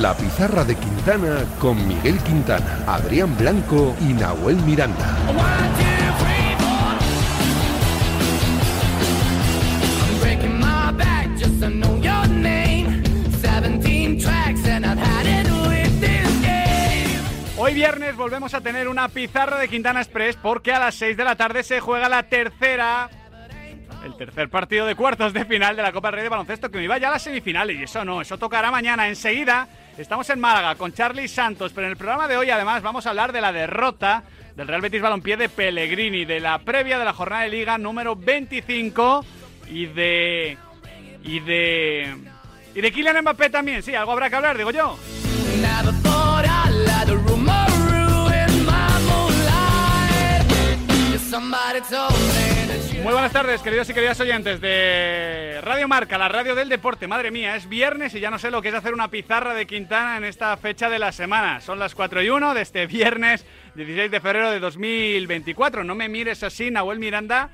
La pizarra de Quintana con Miguel Quintana, Adrián Blanco y Nahuel Miranda. Hoy viernes volvemos a tener una pizarra de Quintana Express porque a las 6 de la tarde se juega la tercera el tercer partido de cuartos de final de la Copa del Rey de Baloncesto que me iba ya a las semifinales y eso no, eso tocará mañana. Enseguida estamos en Málaga con Charlie Santos, pero en el programa de hoy además vamos a hablar de la derrota del Real Betis Balompié de Pellegrini, de la previa de la jornada de liga número 25 y de y de y de Kylian Mbappé también, sí, algo habrá que hablar, digo yo. Muy buenas tardes, queridos y queridas oyentes de Radio Marca, la radio del deporte. Madre mía, es viernes y ya no sé lo que es hacer una pizarra de Quintana en esta fecha de la semana. Son las 4 y 1 de este viernes 16 de febrero de 2024. No me mires así, Nahuel Miranda.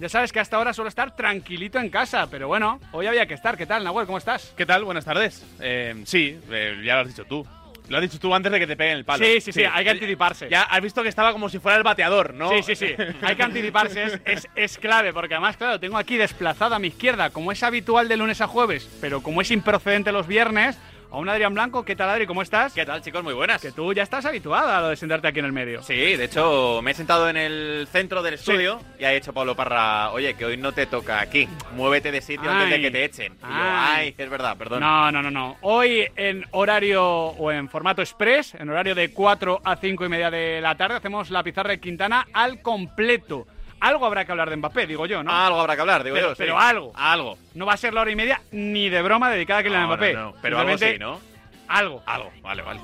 Ya sabes que hasta ahora suelo estar tranquilito en casa, pero bueno, hoy había que estar. ¿Qué tal, Nahuel? ¿Cómo estás? ¿Qué tal? Buenas tardes. Eh, sí, eh, ya lo has dicho tú. Lo has dicho tú antes de que te peguen el palo. Sí, sí, sí, hay que anticiparse. Ya has visto que estaba como si fuera el bateador, ¿no? Sí, sí, sí. Hay que anticiparse, es, es, es, clave, porque además, claro, tengo aquí desplazado a mi izquierda, como es habitual de lunes a jueves, pero como es improcedente los viernes, a un Adrián Blanco. ¿Qué tal, Adri? ¿Cómo estás? ¿Qué tal, chicos? Muy buenas. Que tú ya estás habituado a lo de sentarte aquí en el medio. Sí, de hecho, me he sentado en el centro del estudio y ha dicho Pablo Parra, oye, que hoy no te toca aquí. Muévete de sitio antes de que te echen. Y yo, ay, es verdad, perdón. No, no, no, no. Hoy en horario o en formato express, en horario de 4 a 5 y media de la tarde, hacemos la pizarra de Quintana al completo. Algo habrá que hablar de Mbappé, digo yo, ¿no? Algo habrá que hablar, digo pero, yo. Pero algo. Algo. No va a ser la hora y media ni de broma dedicada a Kylian No, no, Mbappé. no, pero algo sí, ¿no? Algo. Algo, vale, vale.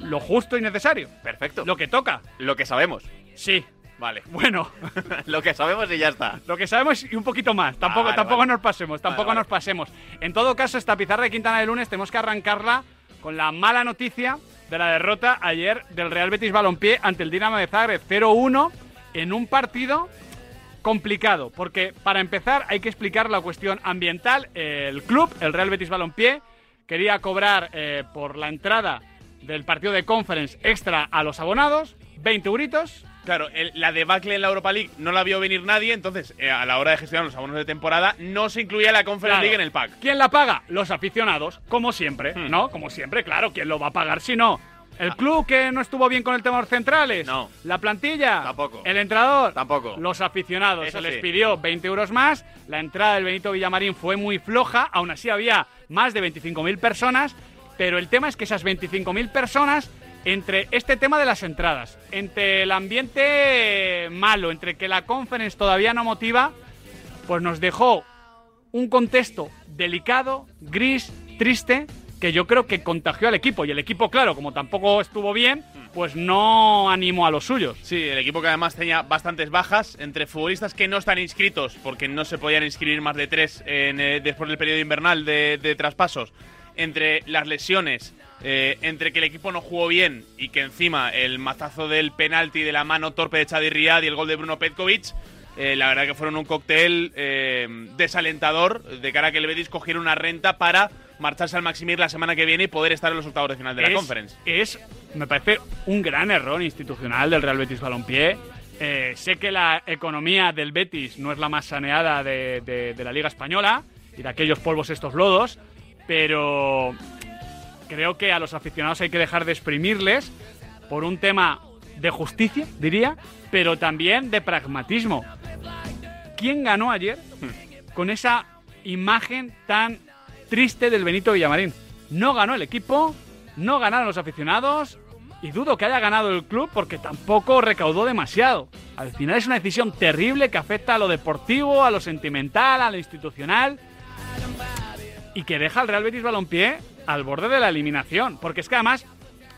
Lo justo y necesario. Perfecto. Lo que toca. Lo que sabemos. Sí. Vale. Bueno, Lo que sabemos y ya está. lo que sabemos y un poquito más. Tampoco, vale, tampoco vale. nos pasemos, tampoco vale. nos pasemos. En todo caso, esta pizarra de Quintana de lunes tenemos que arrancarla con la mala noticia de la derrota ayer del Real Betis Balompié ante el Dinamo de Zagreb 0-1 en un partido complicado, porque para empezar hay que explicar la cuestión ambiental. El club, el Real Betis Balompié, quería cobrar eh, por la entrada del partido de conference extra a los abonados, 20 euritos, Claro, el- la debacle en la Europa League no la vio venir nadie, entonces eh, a la hora de gestionar los abonos de temporada no se incluía la Conference Claro. League en el pack. ¿Quién la paga? Los aficionados, como siempre, Hmm. ¿no? Como siempre, claro, ¿quién lo va a pagar si no? ¿El club que no estuvo bien con el tema de los centrales? No. ¿La plantilla? Tampoco. ¿El entrenador? Tampoco. Los aficionados. Eso Se les sí. pidió 20 euros más. La entrada del Benito Villamarín fue muy floja. Aún así había más de 25.000 personas. Pero el tema es que esas 25.000 personas, entre este tema de las entradas, entre el ambiente malo, entre que la conference todavía no motiva, pues nos dejó un contexto delicado, gris, triste, que yo creo que contagió al equipo. Y el equipo, claro, como tampoco estuvo bien, pues no animó a los suyos. Sí, el equipo que además tenía bastantes bajas entre futbolistas que no están inscritos porque no se podían inscribir más de tres en, eh, después del periodo invernal de, de traspasos, entre las lesiones, eh, entre que el equipo no jugó bien y que encima el mazazo del penalti de la mano torpe de Chadi Riad y el gol de Bruno Petkovic, eh, la verdad que fueron un cóctel eh, desalentador de cara a que el Betis cogiera una renta para marcharse al Maximir la semana que viene y poder estar en los octavos de final de la Conference. es, me parece, un gran error institucional del Real Betis Balompié. Eh, sé que la economía del Betis no es la más saneada de, de- de la Liga Española y de aquellos polvos estos lodos, pero creo que a los aficionados hay que dejar de exprimirles por un tema de justicia, diría, pero también de pragmatismo. ¿Quién ganó ayer con esa imagen tan triste del Benito Villamarín? No ganó el equipo, no ganaron los aficionados y dudo que haya ganado el club porque tampoco recaudó demasiado. Al final es una decisión terrible que afecta a lo deportivo, a lo sentimental, a lo institucional y que deja al Real Betis Balompié al borde de la eliminación. Porque es que además,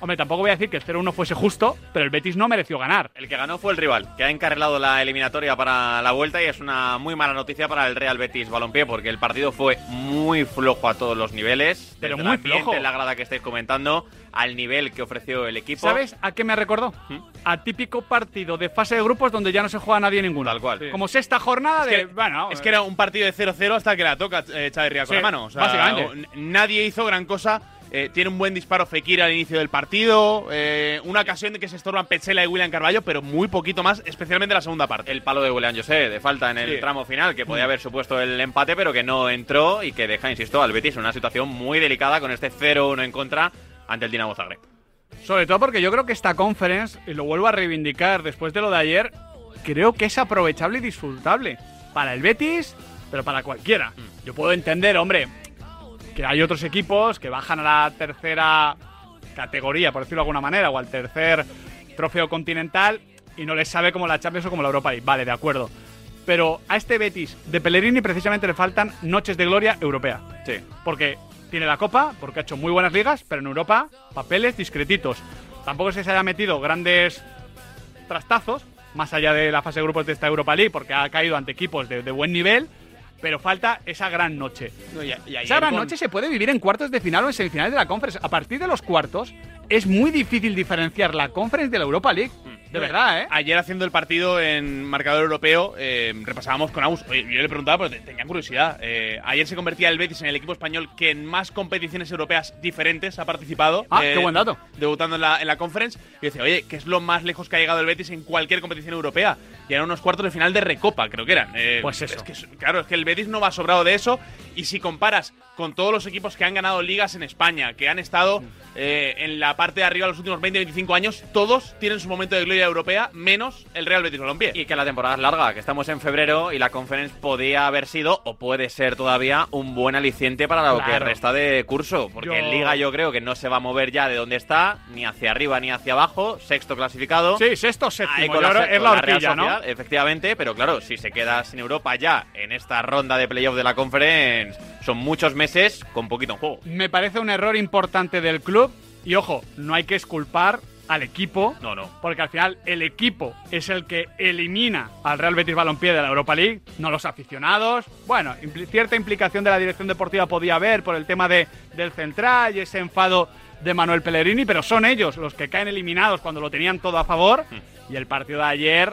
hombre, tampoco voy a decir que el 0-1 fuese justo, pero el Betis no mereció ganar. El que ganó fue el rival, que ha encarrilado la eliminatoria para la vuelta y es una muy mala noticia para el Real Betis Balompié porque el partido fue muy flojo a todos los niveles. Pero muy flojo. la grada que estáis comentando, al nivel que ofreció el equipo. ¿Sabes a qué me recordó? A típico partido de fase de grupos donde ya no se juega nadie ninguno. Tal cual. Sí. Como sexta jornada Es de. que, bueno, es que era un partido de 0-0 hasta que la toca eh, Chavarría con Sí, la mano. O sea, básicamente. nadie hizo gran cosa Eh, tiene un buen disparo Fekir al inicio del partido. eh, una ocasión de que se estorban Petzela y William Carballo, pero muy poquito más, especialmente en la segunda parte. El palo de William José de falta en el Sí. tramo final, que podía haber supuesto el empate, pero que no entró y que deja, insisto, al Betis en una situación muy delicada con este 0-1 en contra ante el Dinamo Zagreb. Sobre todo porque yo creo que esta conference, y lo vuelvo a reivindicar después de lo de ayer, creo que es aprovechable y disfrutable. Para el Betis, pero para cualquiera. Yo puedo entender, hombre, que hay otros equipos que bajan a la tercera categoría, por decirlo de alguna manera, o al tercer trofeo continental y no les sabe como la Champions o como la Europa League. Vale, de acuerdo. Pero a este Betis de Pellegrini precisamente le faltan noches de gloria europea. Sí. Porque tiene la Copa, porque ha hecho muy buenas ligas, pero en Europa papeles discretitos. Tampoco que se haya metido grandes trastazos, más allá de la fase de grupos de esta Europa League, porque ha caído ante equipos de, de buen nivel, pero falta esa gran noche. No, y- y ayer Esa gran con- noche se puede vivir en cuartos de final o en semifinales de la Conference. A partir de los cuartos es muy difícil diferenciar la Conference de la Europa League. De verdad, ¿eh? Ayer haciendo el partido en marcador europeo, eh, repasábamos con Aus. Oye, yo le preguntaba, pero te- tenía curiosidad. Eh, ayer se convertía el Betis en el equipo español que en más competiciones europeas diferentes ha participado. Ah, eh, qué buen dato. Debutando en la, en la conference. Y decía, oye, ¿qué es lo más lejos que ha llegado el Betis en cualquier competición europea? Y eran unos cuartos de final de Recopa, creo que eran. Eh, Pues eso. Es que, es- claro, es que el Betis no va sobrado de eso. Y si comparas con todos los equipos que han ganado ligas en España, que han estado eh, en la parte de arriba los últimos 20-25 años, todos tienen su momento de gloria europea, menos el Real Betis Balompié. Y que la temporada es larga, que estamos en febrero y la conference podía haber sido, o puede ser todavía, un buen aliciente para lo que resta de curso. Porque Yo- en Liga yo creo que no se va a mover ya de donde está, ni hacia arriba ni hacia abajo, sexto clasificado. Sí, sexto, séptimo. se- es la horquilla, ¿no? Efectivamente, pero claro, si se queda sin Europa ya en esta ronda de playoff de la conference, son muchos meses con poquito en juego. Me parece un error importante del club. Y ojo, no hay que esculpar al equipo. No, no. Porque al final el equipo es el que elimina al Real Betis Balompié de la Europa League, no los aficionados. Bueno, impli- cierta implicación de la dirección deportiva podía haber por el tema de, del central y ese enfado de Manuel Pellegrini, pero son ellos los que caen eliminados cuando lo tenían todo a favor. Hmm. Y el partido de ayer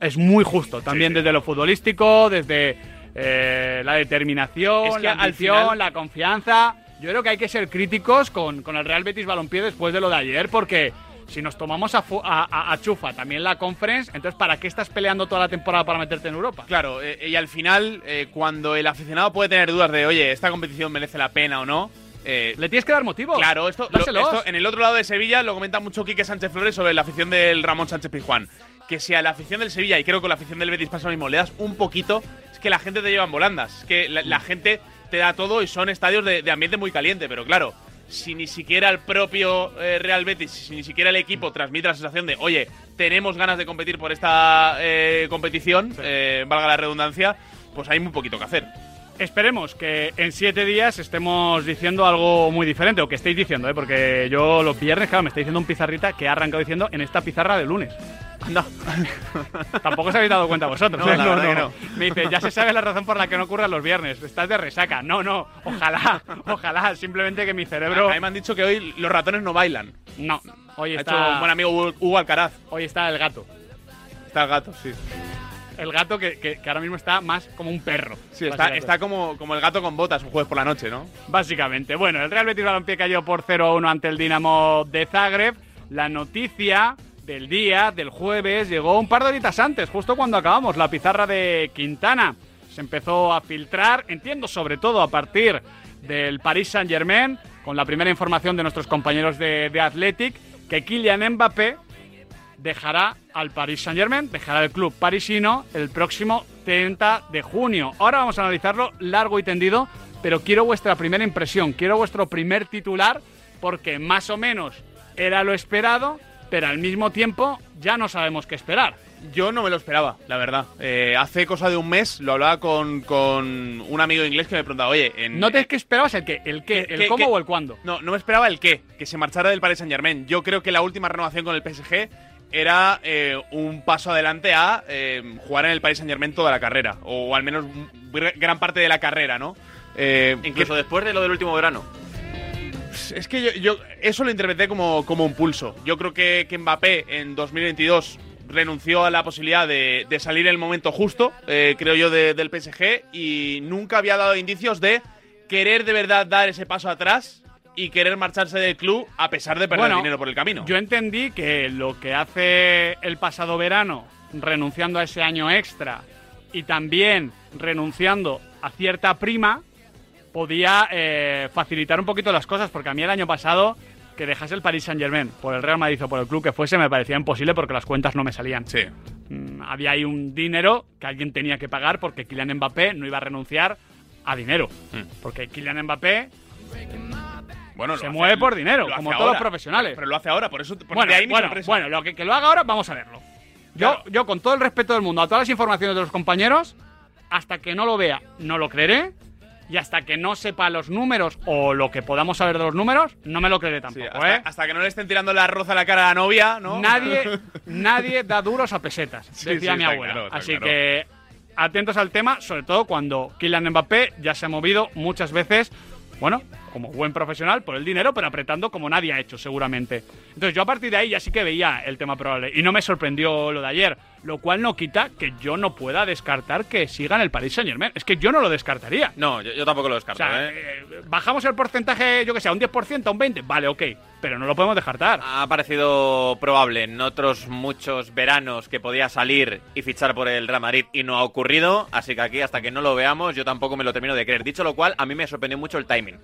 es muy justo, también desde lo futbolístico, desde eh, la determinación, Es que la ambición, final- la confianza. Yo creo que hay que ser críticos con, con el Real Betis Balompié después de lo de ayer, porque si nos tomamos a, a- a- a chufa también la conference, entonces ¿para qué estás peleando toda la temporada para meterte en Europa? Claro, eh, y al final, eh, cuando el aficionado puede tener dudas de, oye, esta competición merece la pena o no, eh, Le tienes que dar motivos. Claro, esto, lo- esto en el otro lado de Sevilla lo comenta mucho Quique Sánchez Flores sobre la afición del Ramón Sánchez Pizjuán. Que si a la afición del Sevilla, y creo que con la afición del Betis pasa lo mismo, le das un poquito, es que la gente te lleva en volandas. Es que la, la gente te da todo y son estadios de, de ambiente muy caliente, pero claro. Si ni siquiera el propio eh, Real Betis, si ni siquiera el equipo transmite la sensación de, oye, tenemos ganas de competir por esta eh, competición, eh, valga la redundancia, pues hay muy poquito que hacer. Esperemos que en siete días estemos diciendo algo muy diferente, o que estéis diciendo, ¿eh? porque yo los viernes, claro, me estáis diciendo un pizarrita que ha arrancado diciendo en esta pizarra de lunes. No. Tampoco os habéis dado cuenta vosotros. No, ¿eh? verdad que no. Me dice, ya se sabe la razón por la que no ocurran los viernes. Estás de resaca. No, no. Ojalá, ojalá. Simplemente que mi cerebro. A mí me han dicho que hoy los ratones no bailan. No. Hoy Ha hecho está, un buen amigo Hugo Alcaraz. hoy está el gato. Está el gato, sí. El gato que, que- que ahora mismo está más como un perro. Sí, está, está como, como el gato con botas un jueves por la noche, ¿no? Básicamente. Bueno, el Real Betis Balompié cayó por 0-1 ante el Dinamo de Zagreb. La noticia del día, del jueves, llegó un par de horitas antes, justo cuando acabamos la pizarra de Quintana. Se empezó a filtrar, entiendo sobre todo a partir del Paris Saint-Germain, con la primera información de nuestros compañeros de, de Athletic, que Kylian Mbappé dejará al Paris Saint-Germain, dejará el club parisino el próximo 30 de junio. Ahora vamos a analizarlo largo y tendido, pero quiero vuestra primera impresión, quiero vuestro primer titular, porque más o menos era lo esperado, pero al mismo tiempo ya no sabemos qué esperar. Yo no me lo esperaba, la verdad. Eh, hace cosa de un mes lo hablaba con, con un amigo inglés que me preguntaba, oye, en, ¿No te que esperabas el qué? ¿El qué? ¿El ¿Qué- cómo qué? o el cuándo? No, no me esperaba el qué, que se marchara del Paris Saint Germain. Yo creo que la última renovación con el PSG era eh, un paso adelante a eh, jugar en el Paris Saint Germain toda la carrera, o al menos gr- gran parte de la carrera, ¿no? Eh, Incluso después de lo del último verano. Es que yo, yo eso lo interpreté como, como un pulso. Yo creo que, que Mbappé en 2022 renunció a la posibilidad de, de salir en el momento justo, creo yo, de- del PSG y nunca había dado indicios de querer de verdad dar ese paso atrás y querer marcharse del club a pesar de perder Bueno, dinero por el camino. Yo entendí que lo que hace el pasado verano, renunciando a ese año extra y también renunciando a cierta prima, podía eh, facilitar un poquito las cosas, porque a mí el año pasado que dejase el Paris Saint Germain por el Real Madrid o por el club que fuese me parecía imposible porque las cuentas no me salían. Sí. Mm, había ahí un dinero que alguien tenía que pagar porque Kylian Mbappé no iba a renunciar a dinero. Mm. Porque Kylian Mbappé Bueno, Se mueve por dinero, como hace todos los ahora. profesionales. Pero lo hace ahora, por eso por bueno, de ahí mi bueno, sorpresa. bueno, lo que, que lo haga ahora, vamos a verlo. Yo, Claro. yo, con todo el respeto del mundo a todas las informaciones de los compañeros, hasta que no lo vea, no lo creeré. Y hasta que no sepa los números o lo que podamos saber de los números, no me lo creeré Sí, tampoco, hasta, ¿eh? hasta que no le estén tirando la arroz a la cara a la novia, ¿no? Nadie, nadie da duros a pesetas, Sí, decía sí, mi abuela. claro, Así claro. que atentos al tema, sobre todo cuando Kylian Mbappé ya se ha movido muchas veces, bueno, como buen profesional por el dinero, pero apretando como nadie ha hecho, seguramente. Entonces yo a partir de ahí ya sí que veía el tema probable y no me sorprendió lo de ayer, lo cual no quita que yo no pueda descartar que sigan el Paris Saint Germain. Es que yo no lo descartaría. No, yo, yo tampoco lo O descarto, sea, ¿eh? eh, bajamos el porcentaje, yo que sé, a un 10%, a un 20%, vale, ok, pero no lo podemos descartar. Ha parecido probable en otros muchos veranos que podía salir y fichar por el Real Madrid y no ha ocurrido, así que aquí hasta que no lo veamos yo tampoco me lo termino de creer. Dicho lo cual, a mí me sorprendió mucho el timing.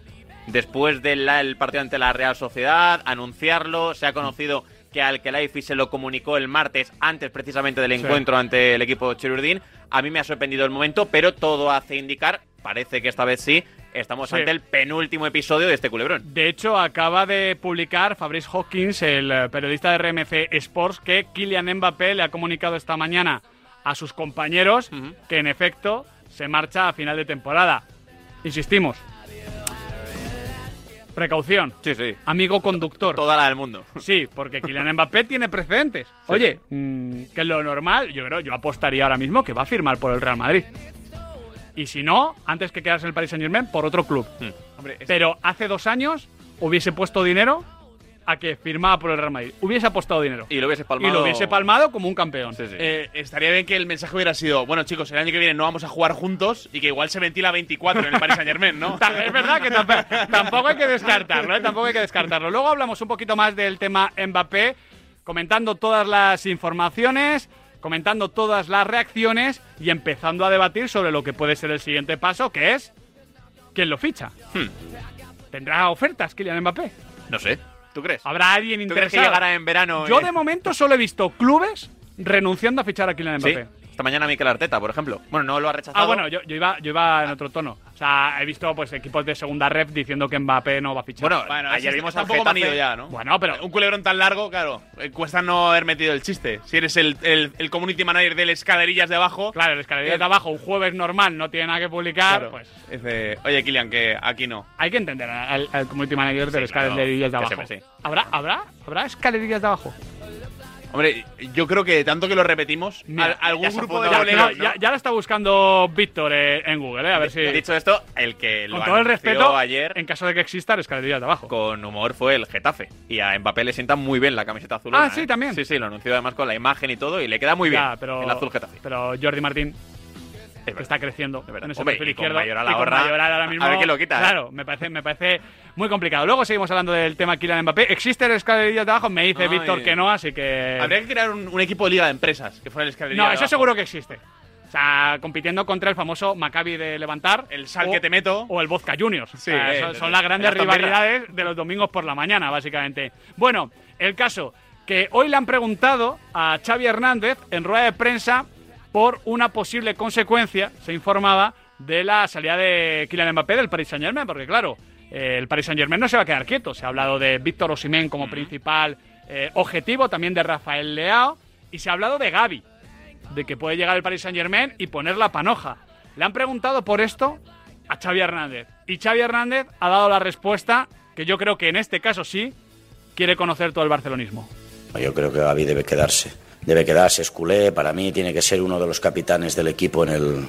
Después del el partido ante la Real Sociedad, anunciarlo, se ha conocido que al Kelaifi se lo comunicó el martes antes precisamente del Sí. encuentro ante el equipo Cherurdín. A mí me ha sorprendido el momento, pero todo hace indicar, parece que esta vez sí, estamos Sí. ante el penúltimo episodio de este culebrón. De hecho, acaba de publicar Fabrice Hawkins, el eh, periodista de RMC Sports, que Kylian Mbappé le ha comunicado esta mañana a sus compañeros que en efecto se marcha a final de temporada. Insistimos. Precaución. Sí, sí. Amigo conductor. Toda la del mundo. Sí, porque Kylian Mbappé tiene precedentes. Oye, mm, que es lo normal, yo creo, yo apostaría ahora mismo que va a firmar por el Real Madrid. Y si no, antes que quedarse en el Paris Saint Germain, por otro club. Hombre, es- Pero hace dos años hubiese puesto dinero a que firmaba por el Real Madrid. Hubiese apostado dinero. Y lo hubiese palmado. Y lo hubiese palmado como un campeón. Sí, sí. eh, estaría bien que el mensaje hubiera sido, bueno chicos, el año que viene no vamos a jugar juntos y que igual se ventila 24 en el Paris Saint Germain, ¿no? Es verdad que tamp- tampoco hay que descartarlo, ¿eh? Tampoco hay que descartarlo. Luego hablamos un poquito más del tema Mbappé, comentando todas las informaciones, comentando todas las reacciones y empezando a debatir sobre lo que puede ser el siguiente paso, que es quién lo ficha. Hmm. ¿Tendrá ofertas Kylian Mbappé? No sé. ¿Tú crees? ¿Habrá alguien ¿Tú crees que interesado? llegará en verano? Yo eh? de momento solo he visto clubes renunciando a fichar a Kylian Sí. Mbappé. Esta mañana Mikel Arteta, por ejemplo. Bueno, no lo ha rechazado. Ah, bueno, yo, yo iba, yo iba en otro tono. O sea, he visto pues equipos de segunda rep diciendo que Mbappé no va a fichar. Bueno, Bueno, ayer vimos al Getafe. manido ya, ¿no? Bueno, pero Un culebrón tan largo, claro, eh, cuesta no haber metido el chiste. Si eres el, el, el community manager de las escalerillas de abajo, claro, el escalería Eh, de abajo, un jueves normal, no tiene nada que publicar, claro, pues es de, oye, Kilian, que aquí no. hay que entender al, al community manager de las claro, escalerillas de abajo. sí. ¿Habrá, habrá, habrá escalerillas de abajo? Hombre, yo creo que tanto que lo repetimos, Mira, al- algún grupo de el Ya, colegas, no, ya, ya la está buscando Víctor eh, en Google, eh, a ver si. Dicho esto, el que lo con todo el respeto, ayer en caso de que existan escalerillas de abajo. con humor fue el Getafe. Y a Mbappé le sienta muy bien la camiseta azul. Ah, sí, también. Sí, sí, lo anunció además con la imagen y todo y le queda muy bien pero, el azul Getafe. pero Jordi Martín Es que está creciendo verdad. en ese Hombre, perfil y con izquierdo Mayoral y con ahora- Mayoral ahora mismo a ver quién lo quita, ¿eh? claro me parece me parece muy complicado luego seguimos hablando del tema Kylian Mbappé existe el escalerillas de abajo me dice Ay. Víctor que no así que Habría que crear un, un equipo de liga de empresas que fuera el escalerilla no eso seguro que existe o sea compitiendo contra el famoso Maccabi de levantar El sal o- que te meto. o el Vodka Juniors Sí, O sea, eh, son, son las de grandes rivalidades de los domingos por la mañana básicamente bueno el caso que hoy le han preguntado a Xavi Hernández en rueda de prensa por una posible consecuencia, se informaba, de la salida de Kylian Mbappé del Paris Saint-Germain, porque claro, eh, el Paris Saint-Germain no se va a quedar quieto. Se ha hablado de Víctor Osimhen como principal eh, objetivo, también de Rafael Leao, y se ha hablado de Gaby, de que puede llegar el Paris Saint-Germain y poner la panoja. Le han preguntado por esto a Xavi Hernández, y Xavi Hernández ha dado la respuesta que yo creo que en este caso sí quiere conocer todo el barcelonismo. Yo creo que Gaby debe quedarse. Debe quedarse, es culé. Para mí tiene que ser uno de los capitanes del equipo en el,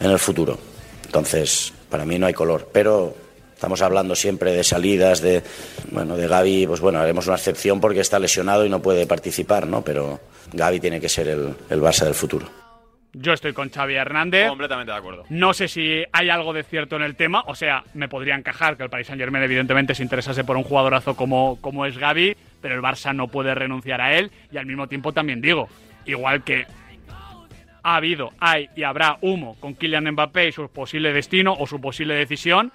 en el futuro. Entonces, para mí no hay color. Pero estamos hablando siempre de salidas, de bueno, de Gaby, pues bueno, haremos una excepción porque está lesionado y no puede participar, ¿no? Pero Gaby tiene que ser el, el Barça del futuro. Yo estoy con Xavi Hernández. Completamente de acuerdo. No sé si hay algo de cierto en el tema, o sea, me podría encajar que el Paris Saint Germain evidentemente se interesase por un jugadorazo como, como es Gaby, pero el Barça no puede renunciar a él y al mismo tiempo también digo, igual que ha habido, hay y habrá humo con Kylian Mbappé y su posible destino o su posible decisión,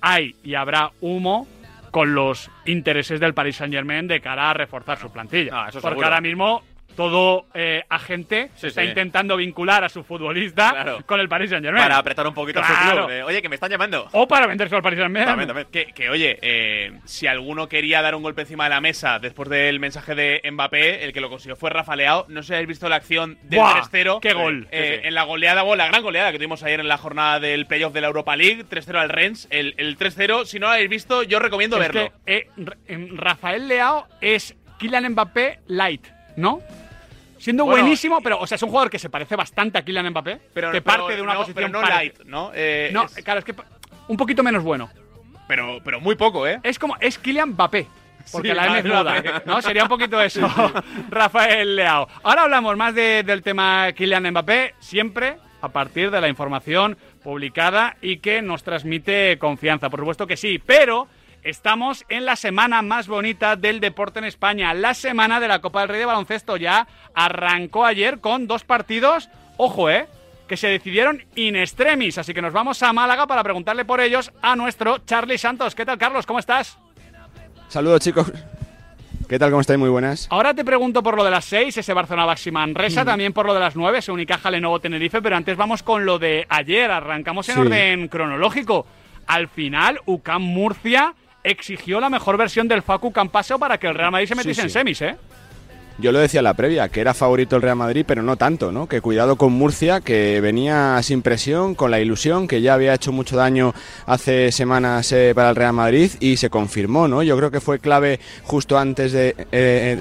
hay y habrá humo con los intereses del Paris Saint Germain de cara a reforzar su plantilla. Ah, Porque seguro. ahora mismo todo eh, agente Sí, está sí. intentando vincular a su futbolista Claro. con el Paris Saint Germain. Para apretar un poquito a su club. de, Oye, que me están llamando. O para venderse al Paris Saint Germain. También, también. Que, que, oye, eh, si alguno quería dar un golpe encima de la mesa después del mensaje de Mbappé, el que lo consiguió fue Rafa Leao. No sé si habéis visto la acción del ¡Buah! 3-0. ¡Qué gol! Eh, Sí. En la goleada, la gran goleada que tuvimos ayer en la jornada del playoff de la Europa League, 3-0 al Rennes. El, el 3-0, si no lo habéis visto, yo recomiendo Es verlo. que, eh, em, Rafael Leao es Kylian Mbappé light, ¿no? Siendo Bueno, buenísimo, pero, o sea, es un jugador que se parece bastante a Kylian Mbappé, pero, que pero parte de una no, posición pero no light, ¿no? Eh, No, es- claro, es que un poquito menos bueno. pero, pero muy poco, ¿eh? Es como, es Kylian Mbappé. Porque Sí, la M es muda. ¿no? Sería un poquito eso, Rafael Leao. Ahora hablamos más de- del tema Kylian Mbappé, siempre a partir de la información publicada y que nos transmite confianza. Por supuesto que sí, pero estamos en la semana más bonita del deporte en España. La semana de la Copa del Rey de Baloncesto ya arrancó ayer con dos partidos, ojo, ¿eh? que se decidieron in extremis. Así que nos vamos a Málaga para preguntarle por ellos a nuestro Charlie Santos. ¿Qué tal, Carlos? ¿Cómo estás? Saludos chicos. ¿Qué tal? ¿Cómo estáis? Muy buenas. Ahora te pregunto por lo de las 6, ese Barcelona Baxi Manresa, también por lo de las 9, ese Unicaja Lenovo Tenerife, pero antes vamos con lo de ayer, arrancamos en Sí. orden cronológico. Al final, UCAM Murcia exigió la mejor versión del Facu Campaso para que el Real Madrid se Sí, metiese en semis, ¿eh? Yo lo decía en la previa, que era favorito el Real Madrid, pero no tanto, ¿no? Que cuidado con Murcia, que venía sin presión, con la ilusión, que ya había hecho mucho daño hace semanas eh, para el Real Madrid y se confirmó, ¿no? Yo creo que fue clave justo antes de, eh,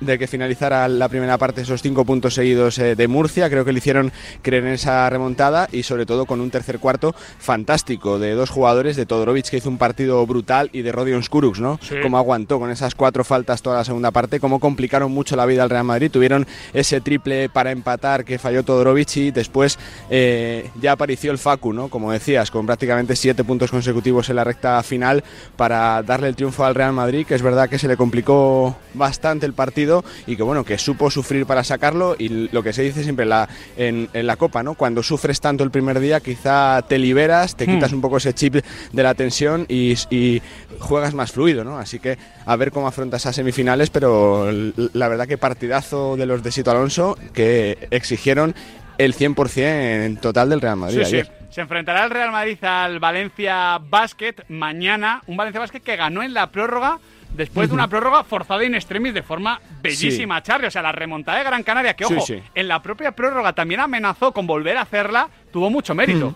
de que finalizara la primera parte esos cinco puntos seguidos eh, de Murcia. Creo que le hicieron creer en esa remontada y sobre todo con un tercer cuarto fantástico de dos jugadores, de Todorovic que hizo un partido brutal y de Rodion Skuruks, ¿no? Sí. Como aguantó con esas cuatro faltas toda la segunda parte, cómo complicaron mucho la vida al Real Madrid. Tuvieron ese triple para empatar que falló Todorovic y después eh, ya apareció el Facu, ¿no? Como decías, con prácticamente siete puntos consecutivos en la recta final para darle el triunfo al Real Madrid, que es verdad que se le complicó bastante el partido y que bueno, que supo sufrir para sacarlo y lo que se dice siempre en la, en, en la Copa, ¿no? Cuando sufres tanto el primer día, quizá te liberas, te quitas un poco ese chip de la tensión y, y juegas más fluido, ¿no? Así que a ver cómo afrontas esas semifinales, pero la verdad que partidazo de los de Sito Alonso que exigieron el 100% en total del Real Madrid Sí, sí. Se enfrentará el Real Madrid al Valencia Basket mañana. Un Valencia Basket que ganó en la prórroga después de una prórroga forzada in extremis de forma bellísima, Charlie. O sea, la remontada de Gran Canaria, que ojo, sí. en la propia prórroga también amenazó con volver a hacerla, tuvo mucho mérito.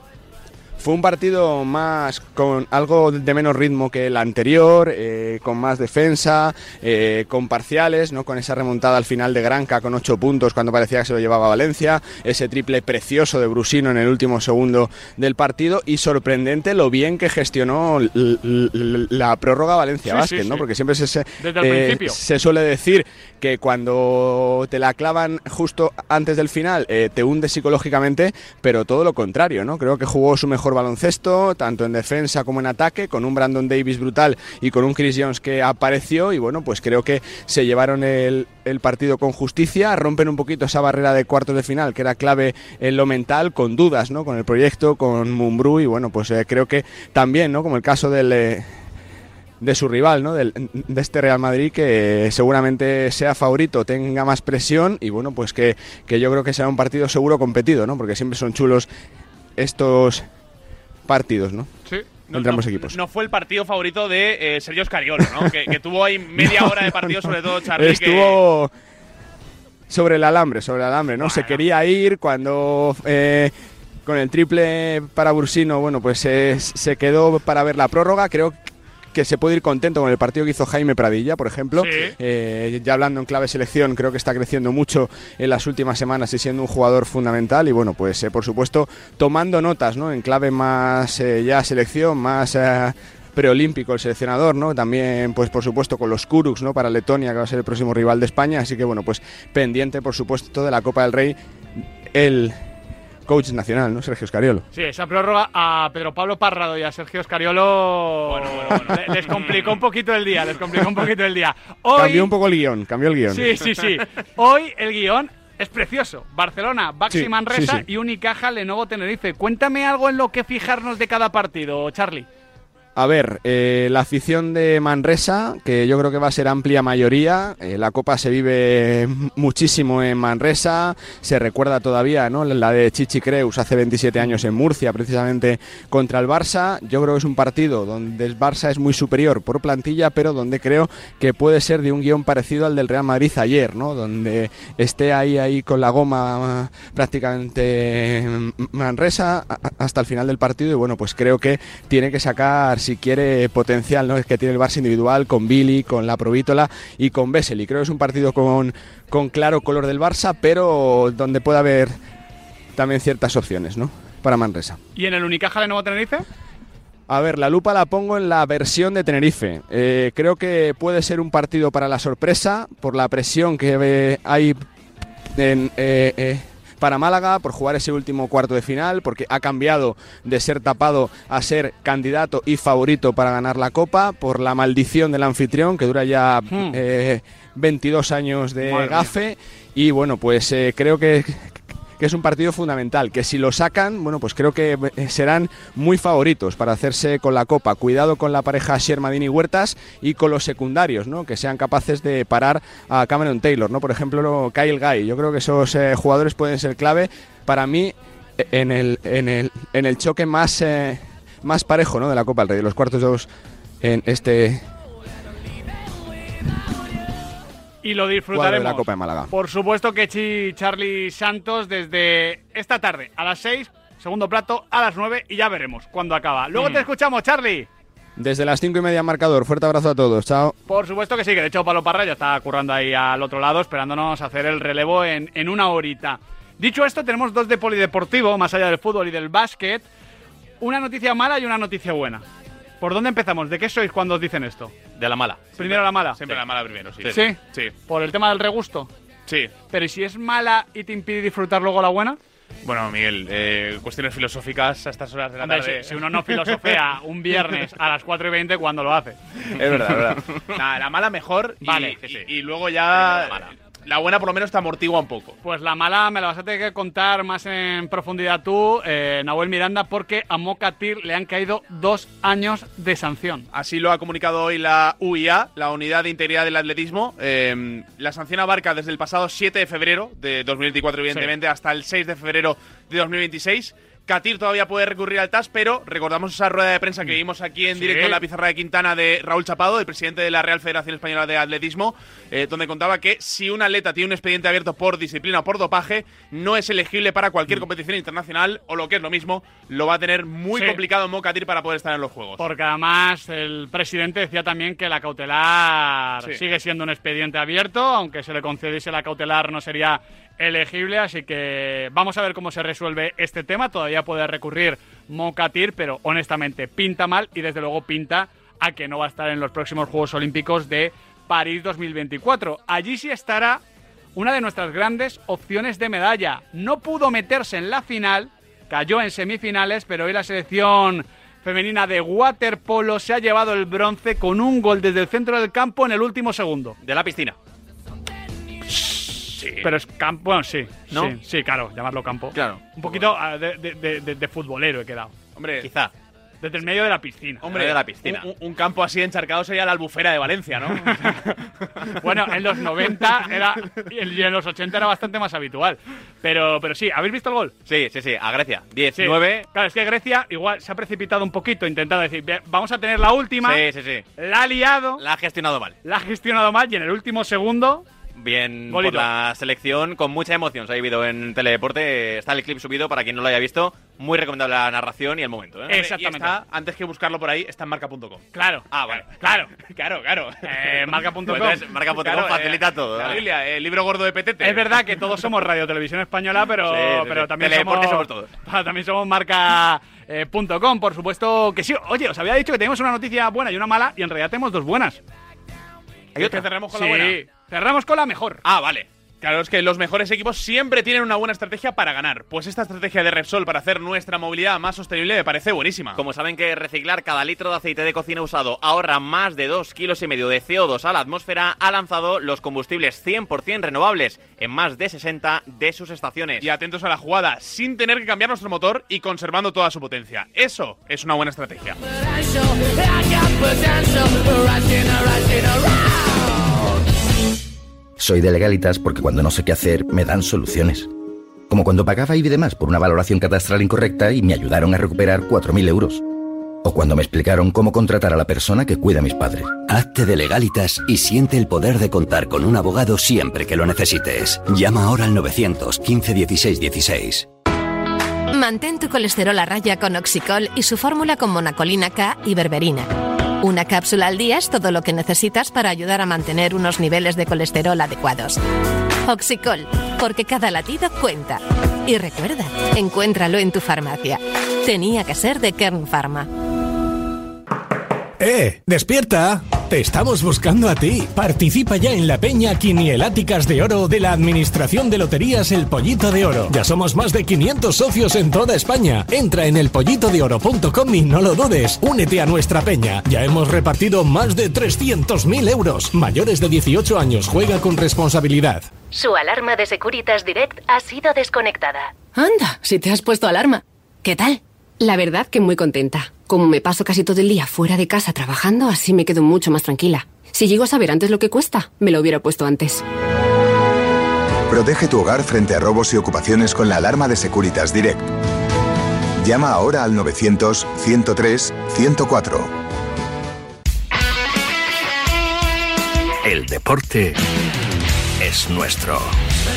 Fue un partido más con algo de menos ritmo que el anterior, eh, con más defensa, eh, con parciales, no con esa remontada al final de Granca con ocho puntos cuando parecía que se lo llevaba Valencia, ese triple precioso de Brusino en el último segundo del partido y sorprendente lo bien que gestionó la prórroga Valencia Sí, sí, ¿no? sí. Porque siempre se, eh, se suele decir que cuando te la clavan justo antes del final te hunde psicológicamente, pero todo lo contrario, ¿no? Creo que jugó su mejor baloncesto, tanto en defensa como en ataque, con un Brandon Davis brutal y con un Chris Jones que apareció y bueno, pues creo que se llevaron el, partido con justicia, rompen un poquito esa barrera de cuartos de final que era clave en lo mental, con dudas, ¿no? Con el proyecto, con Mumbrú y bueno, pues eh, creo que también, ¿no? Como el caso del... eh, de su rival, ¿no? Del- de este Real Madrid que seguramente sea favorito, tenga más presión y bueno, pues que, que yo creo que será un partido seguro competido, ¿no? Porque siempre son chulos estos partidos, ¿no? Sí. Entre ambos equipos. no fue el partido favorito de eh, Sergio Scariolo, ¿no? que, que tuvo ahí media hora de partido, sobre todo Charlie. que- Estuvo sobre el alambre, sobre el alambre, ¿no? Se quería ir cuando eh, con el triple para Bursino, bueno, pues eh, se quedó para ver la prórroga. Creo que se puede ir contento con el partido que hizo Jaime Pradilla, por ejemplo. Sí. Eh, ya hablando en clave selección, creo que está creciendo mucho en las últimas semanas y siendo un jugador fundamental. Y bueno, pues eh, por supuesto, tomando notas, ¿no? En clave más eh, ya selección, más. preolímpico el seleccionador, ¿no? También, pues por supuesto, con los Kuruks, ¿no? Para Letonia, que va a ser el próximo rival de España. Así que, bueno, pues pendiente, por supuesto, de la Copa del Rey, el coach nacional, ¿no? Sergio Scariolo. Sí, esa prórroga a Pedro Pablo Parrado y a Sergio Scariolo le- les complicó un poquito el día, les complicó un poquito el día. Hoy, Cambió un poco el guion, cambió el guion. Sí, sí, sí. Hoy el guion es precioso. Barcelona, Baxi Sí, Manresa sí, sí. y Unicaja, Lenovo Tenerife. Cuéntame algo en lo que fijarnos de cada partido, Charlie. A ver, eh, la afición de Manresa, que yo creo que va a ser amplia mayoría, eh, la Copa se vive muchísimo en Manresa, se recuerda todavía, ¿no? La de Chichi Creus hace 27 años en Murcia, precisamente contra el Barça. Yo creo que es un partido donde el Barça es muy superior por plantilla, pero donde creo que puede ser de un guion parecido al del Real Madrid ayer, ¿no? Donde esté ahí, ahí con la goma prácticamente Manresa a- a- hasta el final del partido y bueno, pues creo que tiene que sacar si quiere potencial, ¿no? Es que tiene el Barça individual con Billy, con la Provítola y con Vesely. Creo que es un partido con, con claro color del Barça, pero donde puede haber también ciertas opciones, ¿no? Para Manresa. ¿Y en el Unicaja, Lenovo Tenerife? A ver, la lupa la pongo en la versión de Tenerife. Eh, creo que puede ser un partido para la sorpresa por la presión que hay en, eh, eh, para Málaga por jugar ese último cuarto de final, porque ha cambiado de ser tapado a ser candidato y favorito para ganar la Copa, por la maldición del anfitrión, que dura ya Hmm. eh, 22 años de Madre mía. gafe. Y bueno, pues eh, creo que que es un partido fundamental, que si lo sacan, bueno, pues creo que eh, serán muy favoritos para hacerse con la Copa. Cuidado con la pareja Shermadini Huertas y con los secundarios, ¿no? Que sean capaces de parar a Cameron Taylor, ¿no? Por ejemplo, Kyle Guy. Yo creo que esos eh, jugadores pueden ser clave para mí eh, en el, en el, en el choque más, más parejo, ¿no? De la Copa del Rey, los cuartos dos en este Y lo disfrutaremos. la Copa de Málaga. Por supuesto que Chi Charlie Santos desde esta tarde a las 6, segundo plato a las 9 y ya veremos cuándo acaba. Luego Mm. te escuchamos, Charlie. Desde las cinco y media marcador. Fuerte abrazo a todos. Chao. Por supuesto que sí, que de hecho Pablo Parra ya está currando ahí al otro lado, esperándonos hacer el relevo en, en una horita. Dicho esto, tenemos dos de polideportivo, más allá del fútbol y del básquet. Una noticia mala y una noticia buena. ¿Por dónde empezamos? ¿De qué sois cuando os dicen esto? De la mala. Primero la mala. Siempre la mala primero, sí. ¿Sí? Sí. ¿Por el tema del regusto? Sí. Pero ¿y si es mala y te impide disfrutar luego la buena? Bueno, Miguel, eh, cuestiones filosóficas a estas horas de la Hombre, tarde. si, si uno no filosofea un viernes a las 4 y 20, ¿cuándo lo hace? Es verdad, es verdad. Nada, la mala mejor y, Vale, y- sí, sí. y luego ya La buena por lo menos te amortigua un poco. Pues la mala me la vas a tener que contar más en profundidad tú, eh, Nahuel Miranda, porque a Mocatir le han caído dos años de sanción. Así lo ha comunicado hoy la UIA, la Unidad de Integridad del Atletismo. Eh, la sanción abarca desde el pasado 7 de febrero de 2024, evidentemente, hasta el 6 de febrero de 2026. Katir todavía puede recurrir al TAS, pero recordamos esa rueda de prensa que vimos aquí en Sí. directo en la pizarra de Quintana de Raúl Chapado, el presidente de la Real Federación Española de Atletismo, eh, donde contaba que si un atleta tiene un expediente abierto por disciplina o por dopaje, no es elegible para cualquier competición internacional, o lo que es lo mismo, lo va a tener muy Sí. complicado Mocatir para poder estar en los Juegos. Porque además el presidente decía también que la cautelar Sí. sigue siendo un expediente abierto, aunque se le concediese la cautelar no sería elegible, así que vamos a ver cómo se resuelve este tema. Todavía puede recurrir Mocatir, pero honestamente pinta mal y desde luego pinta a que no va a estar en los próximos Juegos Olímpicos de París 2024. Allí sí estará una de nuestras grandes opciones de medalla. No pudo meterse en la final, cayó en semifinales, pero hoy la selección femenina de waterpolo se ha llevado el bronce con un gol desde el centro del campo en el último segundo. De la piscina. Pero es campo, bueno, sí, ¿No? sí, sí, claro, llamarlo campo. Claro. Un poquito ah, de, de- de- de- de futbolero he quedado. Hombre, Quizá. Desde el medio de la piscina. Hombre, de la piscina. Un, un campo así encharcado sería la albufera de Valencia, ¿no? Bueno, en los 90 era, y en los 80 era bastante más habitual. Pero, pero sí, ¿habéis visto el gol? Sí, sí, sí. A Grecia. 10, Sí. 9. Claro, es que Grecia igual se ha precipitado un poquito, intentando decir, "Bien, vamos a tener la última. Sí, sí, sí. La ha liado, La ha gestionado mal. la ha gestionado mal y en el último segundo bien Golito. por la selección, con mucha emoción se ha vivido en Teledeporte. Está el clip subido para quien no lo haya visto. Muy recomendable la narración y el momento. ¿eh? Eh, Exactamente. Y está, antes que buscarlo por ahí, está en marca.com. Claro. Ah, vale. Claro. Claro, claro. Eh, marca.com. Pues marca.com facilita todo, La ¿vale? Biblia, el libro gordo de Petete. Es verdad que todos somos Radio Televisión Española, pero, Sí, sí, pero sí. también, Teledeporte somos, somos todos. También somos marca. eh, punto com, por supuesto que sí. Oye, os había dicho que tenemos una noticia buena y una mala, y en realidad tenemos dos buenas. ¿Hay otra? cerramos con sí, la buena? Cerramos con la mejor. Ah, vale. Claro, es que los mejores equipos siempre tienen una buena estrategia para ganar. Pues esta estrategia de Repsol para hacer nuestra movilidad más sostenible me parece buenísima. Como saben que reciclar cada litro de aceite de cocina usado ahorra más de 2 kilos y medio de CO2 a la atmósfera, ha lanzado los combustibles 100% renovables en más de 60 de sus estaciones. Y atentos a la jugada, sin tener que cambiar nuestro motor y conservando toda su potencia. Eso es una buena estrategia. Soy de legalitas porque cuando no sé qué hacer me dan soluciones. Como cuando pagaba y demás por una valoración catastral incorrecta y me ayudaron a recuperar 4.000 euros. O cuando me explicaron cómo contratar a la persona que cuida a mis padres. Hazte de legalitas y siente el poder de contar con un abogado siempre que lo necesites. Llama ahora al 915 16 16. Mantén tu colesterol a raya con Oxicol y su fórmula con monacolina K y berberina. Una cápsula al día es todo lo que necesitas para ayudar a mantener unos niveles de colesterol adecuados. Oxicol, porque cada latido cuenta. Y recuerda, encuéntralo en tu farmacia. Tenía que ser de Kern Pharma. ¡Eh! ¡Despierta! Te estamos buscando a ti. Participa ya en la peña Quinieláticas de Oro de la Administración de Loterías El Pollito de Oro. Ya somos más de 500 socios en toda España. Entra en elpollitodeoro.com y no lo dudes. Únete a nuestra peña. Ya hemos repartido más de 300.000 euros. Mayores de 18 años. Juega con responsabilidad. Su alarma de Securitas Direct ha sido desconectada. Anda, si te has puesto alarma. ¿Qué tal? La verdad que muy contenta. Como me paso casi todo el día fuera de casa trabajando, así me quedo mucho más tranquila. Si llego a saber antes lo que cuesta, me lo hubiera puesto antes. Protege tu hogar frente a robos y ocupaciones con la alarma de Securitas Direct. Llama ahora al 900-103-104. El deporte es nuestro.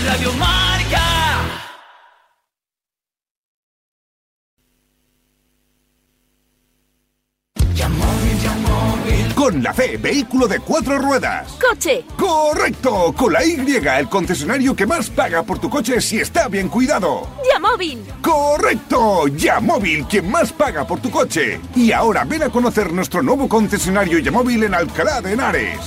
Radio Marca. Con la C, vehículo de cuatro ruedas. ¡Coche! ¡Correcto! Con la Y, el concesionario que más paga por tu coche si está bien cuidado. ¡Yamóvil! ¡Correcto! Yamóvil, quien más paga por tu coche. Y ahora ven a conocer nuestro nuevo concesionario Yamóvil en Alcalá de Henares.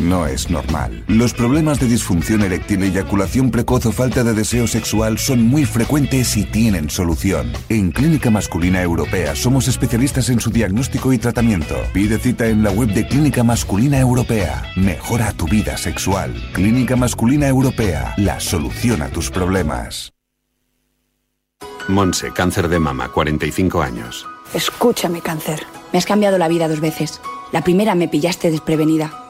No es normal. Los problemas de disfunción eréctil, eyaculación precoz o falta de deseo sexual son muy frecuentes y tienen solución. En Clínica Masculina Europea somos especialistas en su diagnóstico y tratamiento. Pide cita en la web de Clínica Masculina Europea. Mejora tu vida sexual. Clínica Masculina Europea, la solución a tus problemas. Monse, cáncer de mama, 45 años. Escúchame, cáncer. Me has cambiado la vida dos veces. La primera me pillaste desprevenida.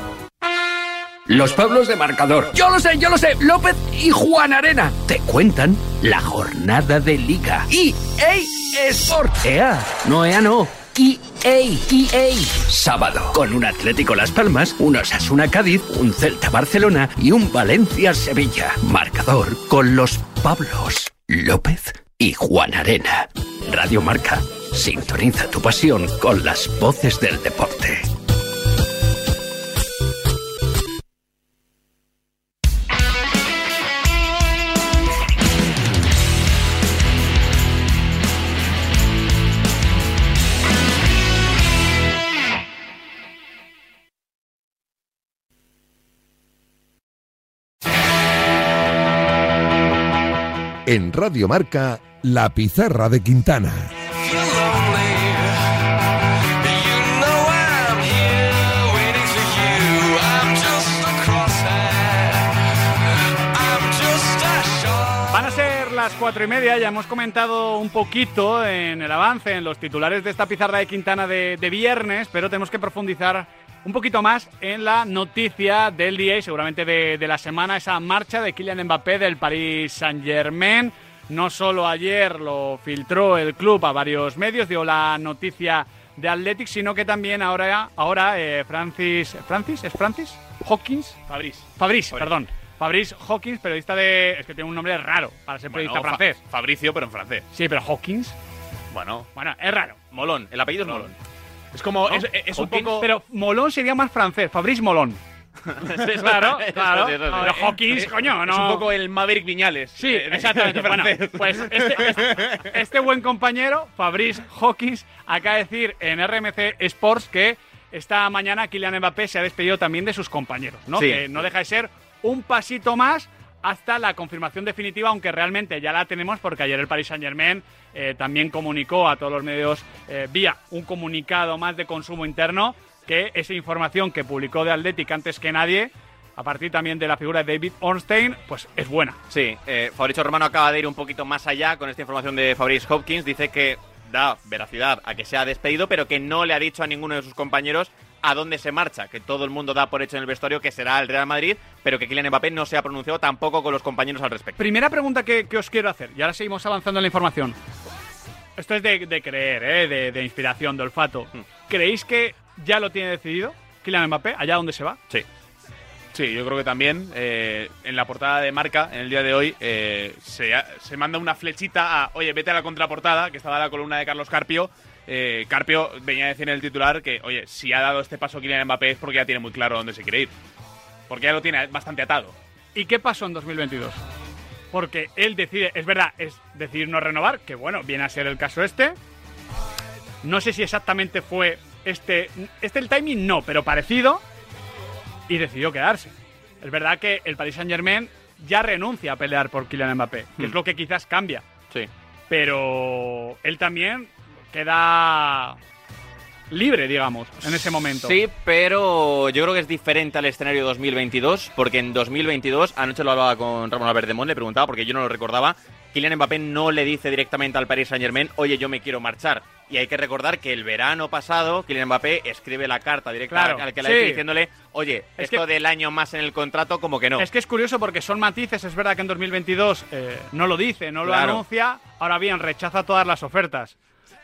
Los pueblos de marcador. Yo lo sé, yo lo sé. López y Juan Arena. Te cuentan la jornada de liga. Y EA Sport. EA. No, EA no. EA. EA. Sábado. Con un Atlético Las Palmas, un Osasuna Cádiz, un Celta Barcelona y un Valencia Sevilla. Marcador con los Pablos. López y Juan Arena. Radio Marca. Sintoniza tu pasión con las voces del deporte. En Radio Marca, La Pizarra de Quintana. Van a ser las cuatro y media, ya hemos comentado un poquito en el avance, en los titulares de esta pizarra de Quintana de, de viernes, pero tenemos que profundizar un poquito más en la noticia del día y seguramente de, de la semana, esa marcha de Kylian Mbappé del Paris Saint-Germain. No solo ayer lo filtró el club a varios medios, dio la noticia de Athletic, sino que también ahora, ahora eh, Francis, Francis, ¿es Francis? Hawkins, Fabriz. Fabriz, perdón. Fabriz Hawkins, periodista de. Es que tiene un nombre raro para ser Bueno, periodista Fa- francés. Fabricio, pero en francés. Sí, pero Hawkins. Bueno. Bueno, es raro. Molón, el apellido es Molón. Es como. ¿No? Es, es un Hawkins, poco. Pero Molón sería más francés. Fabriz Molón. claro, Eso claro. sí, sí. Pero Hawkins, coño, no. Es un poco el Maverick Viñales. Sí, eh, exactamente. Bueno, pues este, este- este buen compañero, Fabrice Hawkins, acaba de decir en RMC Sports que esta mañana Kylian Mbappé se ha despedido también de sus compañeros, ¿no? Sí. Que no deja de ser un pasito más hasta la confirmación definitiva, aunque realmente ya la tenemos porque ayer el Paris Saint-Germain eh, también comunicó a todos los medios eh, vía un comunicado más de consumo interno que esa información que publicó de Athletic antes que nadie, a partir también de la figura de David Ornstein, pues es buena. Sí, eh, Fabricio Romano acaba de ir un poquito más allá con esta información de Fabrice Hopkins. Dice que da veracidad a que se ha despedido, pero que no le ha dicho a ninguno de sus compañeros a dónde se marcha, que todo el mundo da por hecho en el vestuario que será el Real Madrid, pero que Kylian Mbappé no se ha pronunciado tampoco con los compañeros al respecto. Primera pregunta que, que os quiero hacer, y ahora seguimos avanzando en la información. Esto es de, de creer, ¿eh? de, de inspiración, de olfato. ¿Creéis que ya lo tiene decidido Kylian Mbappé, allá donde se va? Sí. Sí, yo creo que también eh, en la portada de marca, en el día de hoy, eh, se, se manda una flechita a, oye, vete a la contraportada, que estaba la columna de Carlos Carpio. Eh, Carpio venía a decir en el titular que, oye, si ha dado este paso Kylian Mbappé es porque ya tiene muy claro dónde se quiere ir. Porque ya lo tiene bastante atado. ¿Y qué pasó en 2022? Porque él decide, es verdad, es decidir no renovar, que bueno, viene a ser el caso este. No sé si exactamente fue este, este el timing, no, pero parecido. Y decidió quedarse. Es verdad que el Paris Saint Germain ya renuncia a pelear por Kylian Mbappé, que es Hmm. lo que quizás cambia. Sí. Pero él también queda libre, digamos, en ese momento. Sí, pero yo creo que es diferente al escenario 2022, porque en 2022, anoche lo hablaba con Ramón Albert le preguntaba, porque yo no lo recordaba, Kylian Mbappé no le dice directamente al Paris Saint Germain, oye, yo me quiero marchar. Y hay que recordar que el verano pasado, Kylian Mbappé escribe la carta directa Claro, al que la sí. dice diciéndole, oye, Es esto que- del año más en el contrato, como que no. Es que es curioso porque son matices, es verdad que en 2022 eh, no lo dice, no lo Claro. anuncia, ahora bien, rechaza todas las ofertas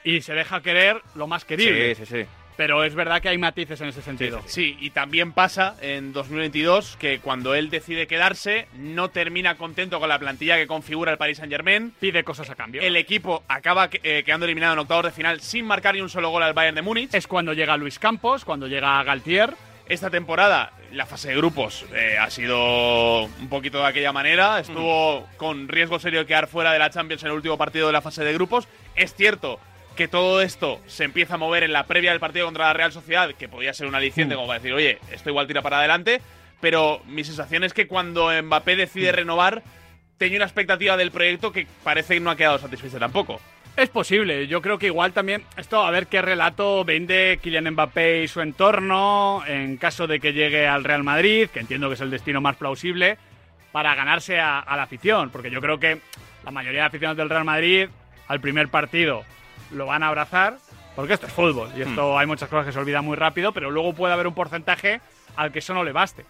y se deja querer lo más querible. Sí, sí, sí. Pero es verdad que hay matices en ese sentido. Sí, y también pasa en 2022 que cuando él decide quedarse, no termina contento con la plantilla que configura el Paris Saint Germain. Pide cosas a cambio. El equipo acaba eh, quedando eliminado en octavos de final sin marcar ni un solo gol al Bayern de Múnich. Es cuando llega Luis Campos, cuando llega Galtier. Esta temporada, la fase de grupos eh, ha sido un poquito de aquella manera. Estuvo con riesgo serio de quedar fuera de la Champions en el último partido de la fase de grupos. Es cierto que todo esto se empieza a mover en la previa del partido contra la Real Sociedad, que podía ser un aliciente como para decir, oye, esto igual tira para adelante. Pero mi sensación es que cuando Mbappé decide renovar, tenía una expectativa del proyecto que parece que no ha quedado satisfecha tampoco. Es posible, yo creo que igual también esto a ver qué relato vende Kylian Mbappé y su entorno en caso de que llegue al Real Madrid, que entiendo que es el destino más plausible, para ganarse a, a la afición, porque yo creo que la mayoría de aficionados del Real Madrid al primer partido lo van a abrazar, porque esto es fútbol y esto hay muchas cosas que se olvidan muy rápido, pero luego puede haber un porcentaje al que eso no le baste.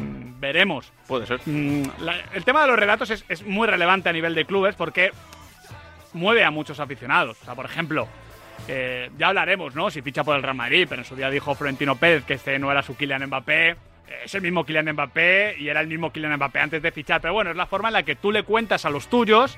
Mm, Veremos. Puede ser. Mm, la- el tema de los relatos es, es muy relevante a nivel de clubes porque mueve a muchos aficionados. O sea, por ejemplo, eh, ya hablaremos, ¿no? Si ficha por el Real Madrid, pero en su día dijo Florentino Pérez que este no era su Kylian Mbappé. Es el mismo Kylian Mbappé y era el mismo Kylian Mbappé antes de fichar. Pero bueno, es la forma en la que tú le cuentas a los tuyos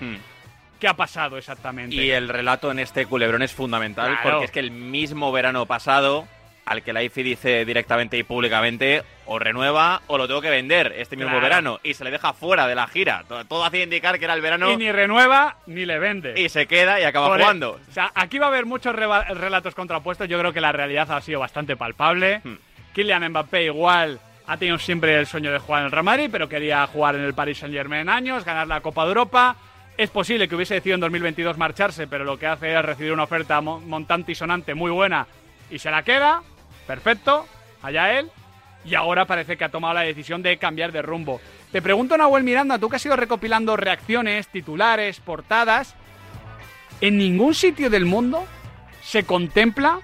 qué ha pasado exactamente. Y el relato en este culebrón es fundamental Claro. porque es que el mismo verano pasado, al que la IFI dice directamente y públicamente, o renueva o lo tengo que vender este mismo Claro. verano y se le deja fuera de la gira. Todo, todo hacía indicar que era el verano Y ni renueva ni le vende. y se queda y acaba Por e- jugando. O sea, aquí va a haber muchos relatos contrapuestos. Yo creo que la realidad ha sido bastante palpable. Hmm. Kylian Mbappé igual ha tenido siempre el sueño de jugar en el Real Madrid, pero quería jugar en el Paris Saint Germain años, ganar la Copa de Europa. Es posible que hubiese decidido en 2022 marcharse, pero lo que hace es recibir una oferta mo- montante y sonante muy buena y se la queda. Perfecto, allá él. Y ahora parece que ha tomado la decisión de cambiar de rumbo. Te pregunto, Nahuel Miranda, tú que has ido recopilando reacciones, titulares, portadas, en ningún sitio del mundo se contempla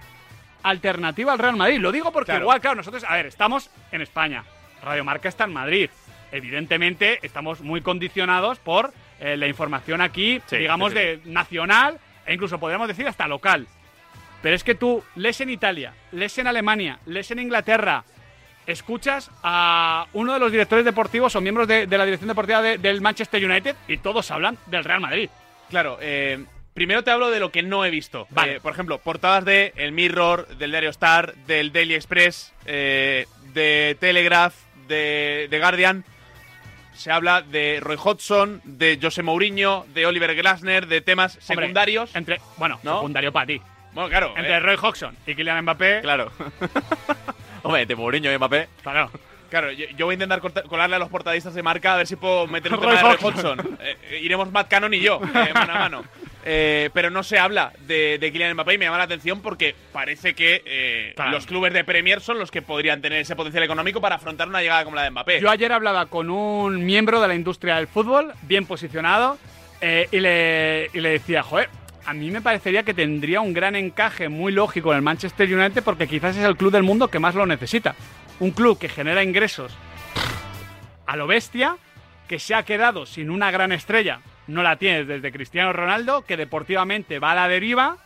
alternativa al Real Madrid. Lo digo porque Claro. igual, claro, nosotros, a ver, estamos en España. Radio Marca está en Madrid. Evidentemente, estamos muy condicionados por eh, la información aquí, Sí, digamos, sí, sí. de nacional e incluso podríamos decir hasta local. Pero es que tú lees en Italia, lees en Alemania, lees en Inglaterra, escuchas a uno de los directores deportivos o miembros de, de la dirección deportiva de- del Manchester United y todos hablan del Real Madrid. Claro, eh, primero te hablo de lo que no he visto. Vale. Eh, por ejemplo, portadas de El Mirror, del Diario Star, del Daily Express, eh, de Telegraph, de, de Guardian. Se habla de Roy Hodgson, de José Mourinho, de Oliver Glasner, de temas Hombre, secundarios. Entre, bueno, ¿No? secundario para ti. Bueno, claro. Entre eh, Roy Hodgson y Kylian Mbappé. Claro. Hombre, de Mourinho y Mbappé. Claro. Claro, yo, yo voy a intentar colarle a los portadistas de marca a ver si puedo meter un Roy tema de Roy Hodgson. Hodgson. Eh, eh, iremos Matt Cannon y yo, eh, mano a mano. Eh, pero no se habla de, de Kylian Mbappé y me llama la atención porque parece que eh, Claro. los clubes de Premier son los que podrían tener ese potencial económico para afrontar una llegada como la de Mbappé. Yo ayer hablaba con un miembro de la industria del fútbol, bien posicionado, eh, y, le, y le decía, joder, a mí me parecería que tendría un gran encaje muy lógico en el Manchester United porque quizás es el club del mundo que más lo necesita. Un club que genera ingresos a lo bestia, que se ha quedado sin una gran estrella, no la tienes desde Cristiano Ronaldo, que deportivamente va a la deriva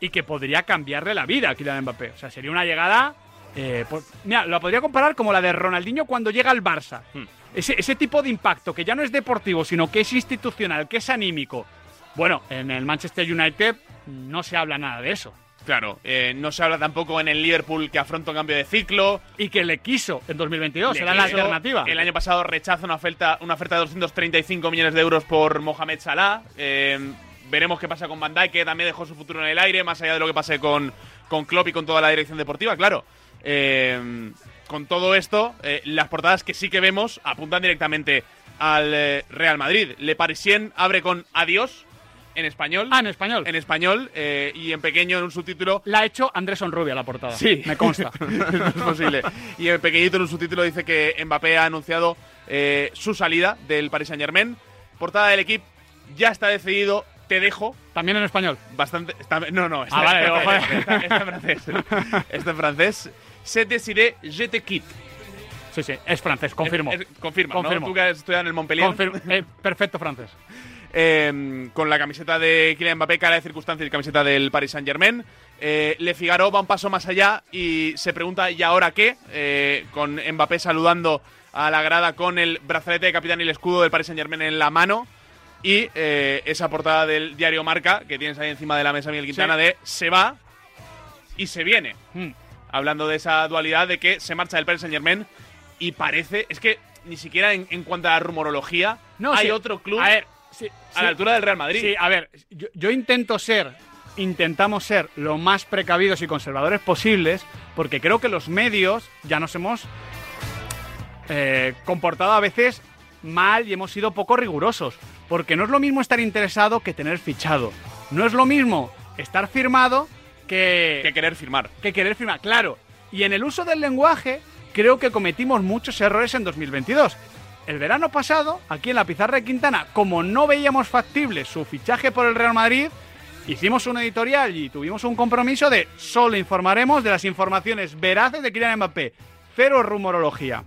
y que podría cambiarle la vida a Kylian Mbappé. O sea, sería una llegada... eh, por- mira, lo podría comparar como la de Ronaldinho cuando llega al Barça. Ese, ese tipo de impacto que ya no es deportivo, sino que es institucional, que es anímico. Bueno, en el Manchester United no se habla nada de eso. Claro, eh, no se habla tampoco en el Liverpool que afronta un cambio de ciclo. Y que le quiso en 2022, Le era la alternativa. El año pasado rechaza una oferta, una oferta de 235 millones de euros por Mohamed Salah. Eh, veremos qué pasa con Van Dijk, que también dejó su futuro en el aire, más allá de lo que pase con, con Klopp y con toda la dirección deportiva, claro. Eh, con todo esto, eh, las portadas que sí que vemos apuntan directamente al Real Madrid. Le Parisien abre con adiós en español. Ah, en español. En español eh, y en pequeño en un subtítulo La ha hecho Andrés Onrubia la portada. Sí, Me consta. no es posible. Y en pequeñito en un subtítulo dice que Mbappé ha anunciado eh, su salida del Paris Saint Germain. Portada del equipo, ya está decidido, te dejo. También en español. Bastante. está- no, no, está, Ah, vale, está- está- está en francés. Está en francés. Se décidé, je te quitte. Sí, sí, es francés, confirmo. Es- es- confirma, ¿no? Confirmo. Tú que has estudiado en el Montpellier. Confirmo. Eh, perfecto francés. Eh, con la camiseta de Kylian Mbappé, cara de circunstancias y camiseta del Paris Saint Germain. Eh, Le Figaro va un paso más allá y se pregunta ¿y ahora qué? Eh, con Mbappé saludando a la grada con el brazalete de capitán y el escudo del Paris Saint Germain en la mano. Y eh, esa portada del diario Marca que tienes ahí encima de la mesa, Miguel Quintana, Sí. de se va y se viene. Mm. Hablando de esa dualidad de que se marcha del Paris Saint Germain y parece, es que ni siquiera en, en cuanto a la rumorología No, hay sí. otro club A ver, sí, a la altura del Real Madrid. Sí, a ver, yo, yo intento ser, intentamos ser lo más precavidos y conservadores posibles, porque creo que los medios ya nos hemos eh, comportado a veces mal y hemos sido poco rigurosos. Porque no es lo mismo estar interesado que tener fichado. No es lo mismo estar firmado que, que querer firmar. que querer firmar. Claro. Y en el uso del lenguaje, creo que cometimos muchos errores en 2022. El verano pasado, aquí en la pizarra de Quintana, como no veíamos factible su fichaje por el Real Madrid, hicimos un editorial y tuvimos un compromiso de solo informaremos de las informaciones veraces de Kylian Mbappé. Cero rumorología.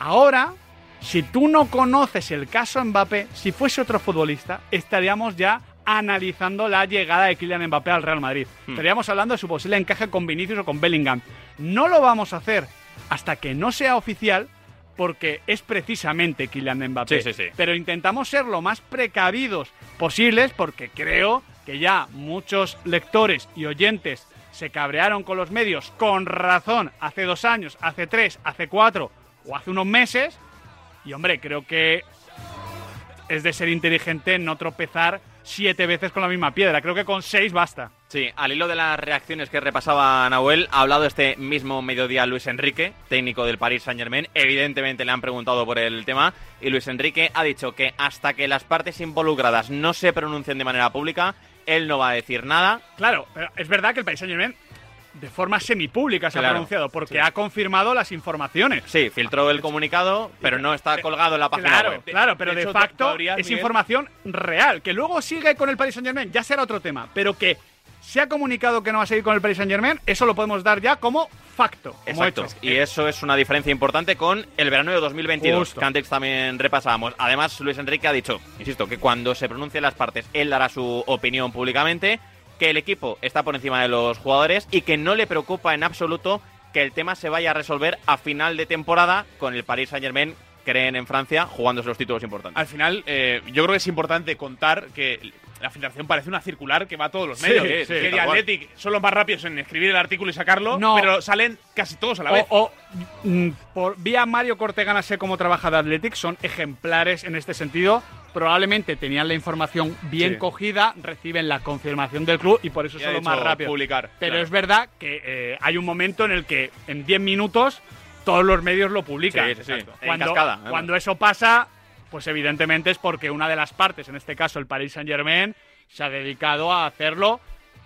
Ahora, si tú no conoces el caso Mbappé, si fuese otro futbolista, estaríamos ya analizando la llegada de Kylian Mbappé al Real Madrid. Hmm. Estaríamos hablando de su posible encaje con Vinicius o con Bellingham. No lo vamos a hacer hasta que no sea oficial, porque es precisamente Kylian Mbappé. Sí, sí, sí. Pero intentamos ser lo más precavidos posibles, porque creo que ya muchos lectores y oyentes se cabrearon con los medios con razón hace dos años, hace tres, hace cuatro o hace unos meses. Y hombre, creo que es de ser inteligente no tropezar siete veces con la misma piedra. Creo que con seis basta. Sí, al hilo de las reacciones que repasaba Nahuel, ha hablado este mismo mediodía Luis Enrique, técnico del Paris Saint Germain. Evidentemente le han preguntado por el tema y Luis Enrique ha dicho que hasta que las partes involucradas no se pronuncien de manera pública, él no va a decir nada. Claro, pero es verdad que el Paris Saint Germain de forma semipública se ha pronunciado, porque ha confirmado las informaciones. Sí, filtró el comunicado, pero no está colgado en la página Claro, web. claro, pero de, hecho, facto es Miguel- información real. Que luego sigue con el Paris Saint Germain, ya será otro tema. Pero que se ha comunicado que no va a seguir con el Paris Saint Germain, eso lo podemos dar ya como facto, como Exacto. hecho. Y eso es una diferencia importante con el verano de 2022, Justo. que antes también repasábamos. Además, Luis Enrique ha dicho, insisto, que cuando se pronuncien las partes, él dará su opinión públicamente, que el equipo está por encima de los jugadores y que no le preocupa en absoluto que el tema se vaya a resolver a final de temporada con el Paris Saint-Germain, creen en Francia, jugándose los títulos importantes. Al final, eh, yo creo que es importante contar que la filtración parece una circular que va a todos los medios. sí, que cual. Athletic son los más rápidos en escribir el artículo y sacarlo, No. pero salen casi todos a la vez. O, o, mm, por vía Mario Cortegana sé cómo trabaja de Athletic, son ejemplares en este sentido. Probablemente tenían la información bien Sí. cogida, reciben la confirmación del club y por eso son más hecho rápidos. publicar, Pero claro. es verdad que eh, hay un momento en el que en 10 minutos todos los medios lo publican. Sí, sí, Cuando, cascada, cuando eso pasa, pues evidentemente es porque una de las partes, en este caso el Paris Saint Germain, se ha dedicado a hacerlo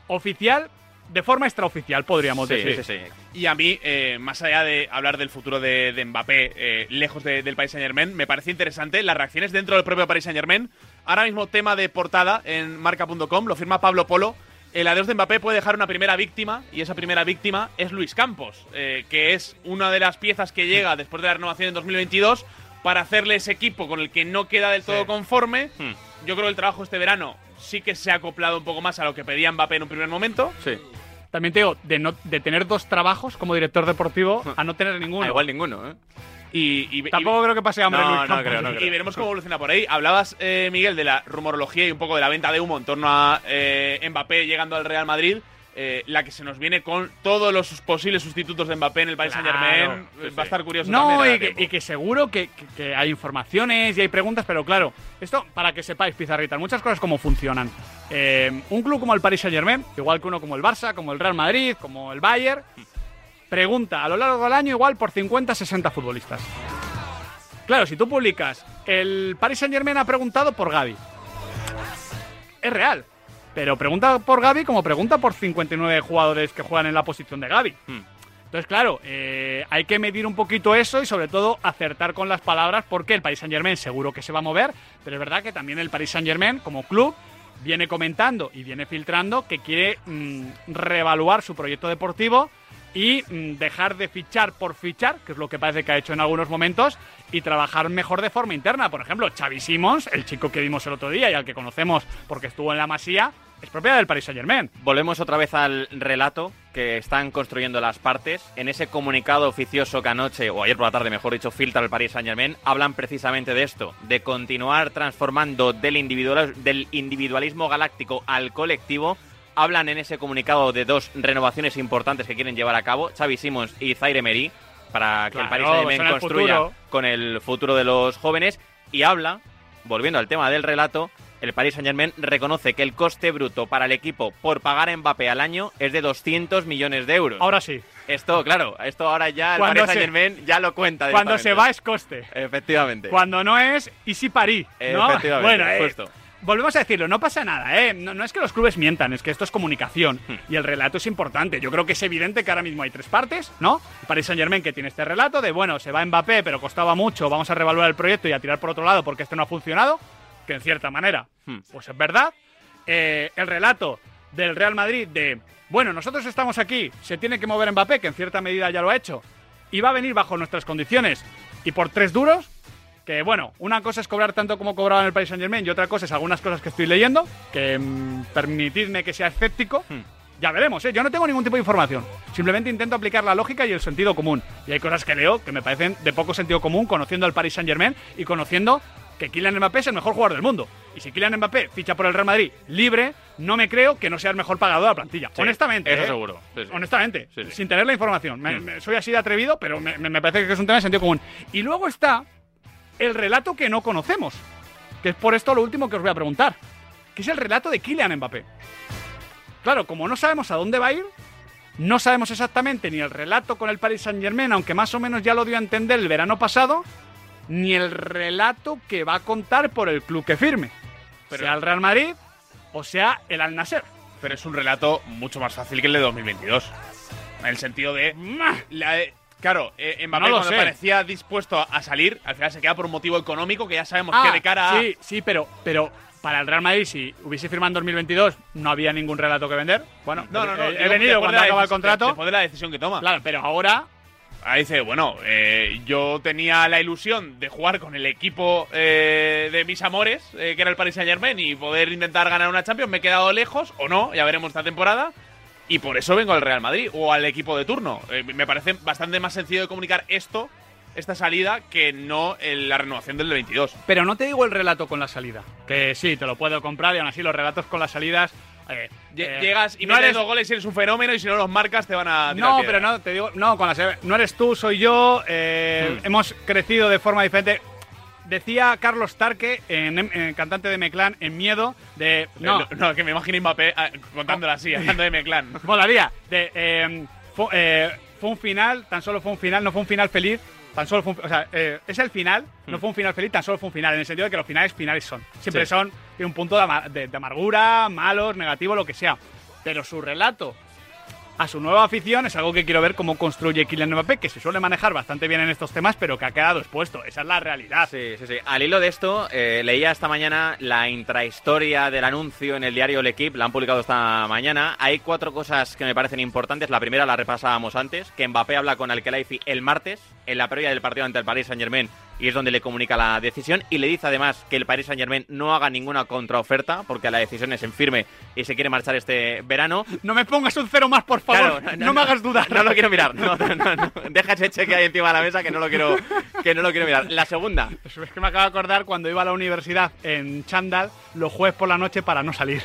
oficial, de forma extraoficial, podríamos Sí, decir. sí, sí. Y a mí, eh, más allá de hablar del futuro de, de Mbappé, eh, lejos de- del Paris Saint Germain, me parece interesante las reacciones dentro del propio Paris Saint Germain. Ahora mismo tema de portada en marca.com, lo firma Pablo Polo. El adiós de Mbappé puede dejar una primera víctima, y esa primera víctima es Luis Campos, eh, que es una de las piezas que llega después de la renovación en 2022 para hacerle ese equipo con el que no queda del todo conforme. Hmm. Yo creo que el trabajo este verano sí que se ha acoplado un poco más a lo que pedía Mbappé en un primer momento. Sí. También te digo, de, no, de tener dos trabajos como director deportivo a no tener ninguno. Ah, igual ninguno, ¿eh? Y, y- Tampoco creo que pase hambre No, Luis no Campos. creo, no y veremos cómo evoluciona por ahí. Hablabas, eh, Miguel, de la rumorología y un poco de la venta de humo en torno a eh, Mbappé llegando al Real Madrid. Eh, la que se nos viene con todos los posibles sustitutos de Mbappé en el Paris Saint Germain. Claro. Va a estar curioso No, también. y que, tiempo. y que seguro que, que- que hay informaciones y hay preguntas, pero claro, esto para que sepáis, Pizarrita, muchas cosas cómo funcionan. Eh, un club como el Paris Saint Germain, igual que uno como el Barça, como el Real Madrid, como el Bayern, pregunta a lo largo del año igual por 50, 60 futbolistas. Claro, si tú publicas, el Paris Saint Germain ha preguntado por Gaby. Es real. Pero pregunta por Gaby como pregunta por 59 jugadores que juegan en la posición de Gaby. Entonces, claro, eh, hay que medir un poquito eso y sobre todo acertar con las palabras porque el Paris Saint Germain seguro que se va a mover, pero es verdad que también el Paris Saint Germain como club viene comentando y viene filtrando que quiere mm, reevaluar su proyecto deportivo y mm, dejar de fichar por fichar, que es lo que parece que ha hecho en algunos momentos, y trabajar mejor de forma interna. Por ejemplo, Xavi Simons, el chico que vimos el otro día y al que conocemos porque estuvo en la Masía, es propiedad del Paris Saint Germain. Volvemos otra vez al relato que están construyendo las partes. En ese comunicado oficioso que anoche, o ayer por la tarde, mejor dicho, filtra el Paris Saint Germain, hablan precisamente de esto, de continuar transformando del, individual, del individualismo galáctico al colectivo. Hablan en ese comunicado de dos renovaciones importantes que quieren llevar a cabo, Xavi Simons y Zaire Emery, para que el Paris Saint son Germain el construya con el futuro de los jóvenes. Y habla, volviendo al tema del relato, el Paris Saint-Germain reconoce que el coste bruto para el equipo por pagar a Mbappé al año es de 200 millones de euros. Ahora sí. Esto, claro, esto ahora ya el Cuando Paris se- Saint-Germain ya lo cuenta Cuando se va es coste. Efectivamente. Cuando no es, y si parí. ¿no? Efectivamente, bueno, eh, justo. volvemos a decirlo, no pasa nada, ¿eh? No, no es que los clubes mientan, es que esto es comunicación. Hmm. Y el relato es importante. Yo creo que es evidente que ahora mismo hay tres partes, ¿no? Paris Saint Germain que tiene este relato de, bueno, se va Mbappé, pero costaba mucho, vamos a revaluar el proyecto y a tirar por otro lado porque este no ha funcionado, que en cierta manera, Hmm. pues es verdad. Eh, el relato del Real Madrid de, bueno, nosotros estamos aquí, se tiene que mover Mbappé, que en cierta medida ya lo ha hecho, y va a venir bajo nuestras condiciones y por tres duros, que bueno, una cosa es cobrar tanto como cobraba en el Paris Saint Germain y otra cosa es algunas cosas que estoy leyendo, que mm, permitidme que sea escéptico. Ya veremos, ¿eh? yo no tengo ningún tipo de información. Simplemente intento aplicar la lógica y el sentido común. Y hay cosas que leo que me parecen de poco sentido común conociendo al Paris Saint Germain y conociendo que Kylian Mbappé es el mejor jugador del mundo. Y si Kylian Mbappé ficha por el Real Madrid libre, no me creo que no sea el mejor pagador de la plantilla. Sí, Honestamente. eso ¿eh? seguro. Sí, sí. Honestamente. Sin tener la información. Me- Mm. me- soy así de atrevido, pero me, me- me parece que es un tema de sentido común. Y luego está el relato que no conocemos. Que es por esto lo último que os voy a preguntar. Que es el relato de Kylian Mbappé. Claro, como no sabemos a dónde va a ir, no sabemos exactamente ni el relato con el Paris Saint Germain, aunque más o menos ya lo dio a entender el verano pasado, ni el relato que va a contar por el club que firme. sea el Real Madrid o sea el Al Nasser. Pero es un relato mucho más fácil que el de 2022. En el sentido de. la- eh, claro, eh, Mbappé No cuando sé. parecía dispuesto a salir, al final se queda por un motivo económico que ya sabemos Ah, que de cara a. Sí, sí, pero, pero para el Real Madrid, si hubiese firmado en 2022, no había ningún relato que vender. Bueno, No, no, no. he, he venido cuando acaba el contrato. Después de la decisión que toma. Claro, pero ahora Ahí dice, bueno, eh, yo tenía la ilusión de jugar con el equipo eh, de mis amores, eh, que era el Paris Saint Germain, y poder intentar ganar una Champions. Me he quedado lejos, o no, ya veremos esta temporada. Y por eso vengo al Real Madrid o al equipo de turno. Eh, me parece bastante más sencillo de comunicar esto, esta salida, que no la renovación del 22. Pero no te digo el relato con la salida. Que sí, te lo puedo comprar y aún así los relatos con las salidas. Eh, Lle- eh, Llegas y no metes eres- dos goles y eres un fenómeno, y si no los marcas te van a. tirar No, piedra. pero no, te digo, no, con No eres tú, soy yo. eh, Hmm. Hemos crecido de forma diferente. Decía Carlos Tarque, en, en cantante de Meclán, en miedo, de. No, Eh, no, que me imagino Mbappé ah, contándolo así, hablando de Meclán. Molaría. De, eh, fue, fue un final, tan solo fue un final, no fue un final feliz. Tan solo fue un, o sea, es el final, no fue un final feliz, tan solo fue un final, en el sentido de que los finales finales son. Siempre Sí. son tiene un punto de, ama- de- amargura, malos, negativo, lo que sea. Pero su relato a su nueva afición es algo que quiero ver cómo construye Kylian Mbappé, que se suele manejar bastante bien en estos temas, pero que ha quedado expuesto. Esa es la realidad. Sí, sí, sí. Al hilo de esto, eh, leía esta mañana la intrahistoria del anuncio en el diario L'Equipe, la han publicado esta mañana. Hay cuatro cosas que me parecen importantes. La primera la repasábamos antes, que Mbappé habla con Al-Khelaifi el martes, en la previa del partido ante el Paris Saint-Germain, y es donde le comunica la decisión, y le dice además que el Paris Saint-Germain no haga ninguna contraoferta, porque la decisión es en firme y se quiere marchar este verano. No me pongas un cero más, por favor. Claro, no, me hagas dudar. No lo quiero mirar. No, no, no, no. Deja ese cheque ahí encima de la mesa que no lo quiero, que no lo quiero mirar. La segunda, Es que me acabo de acordar cuando iba a la universidad en chándal los jueves por la noche para no salir.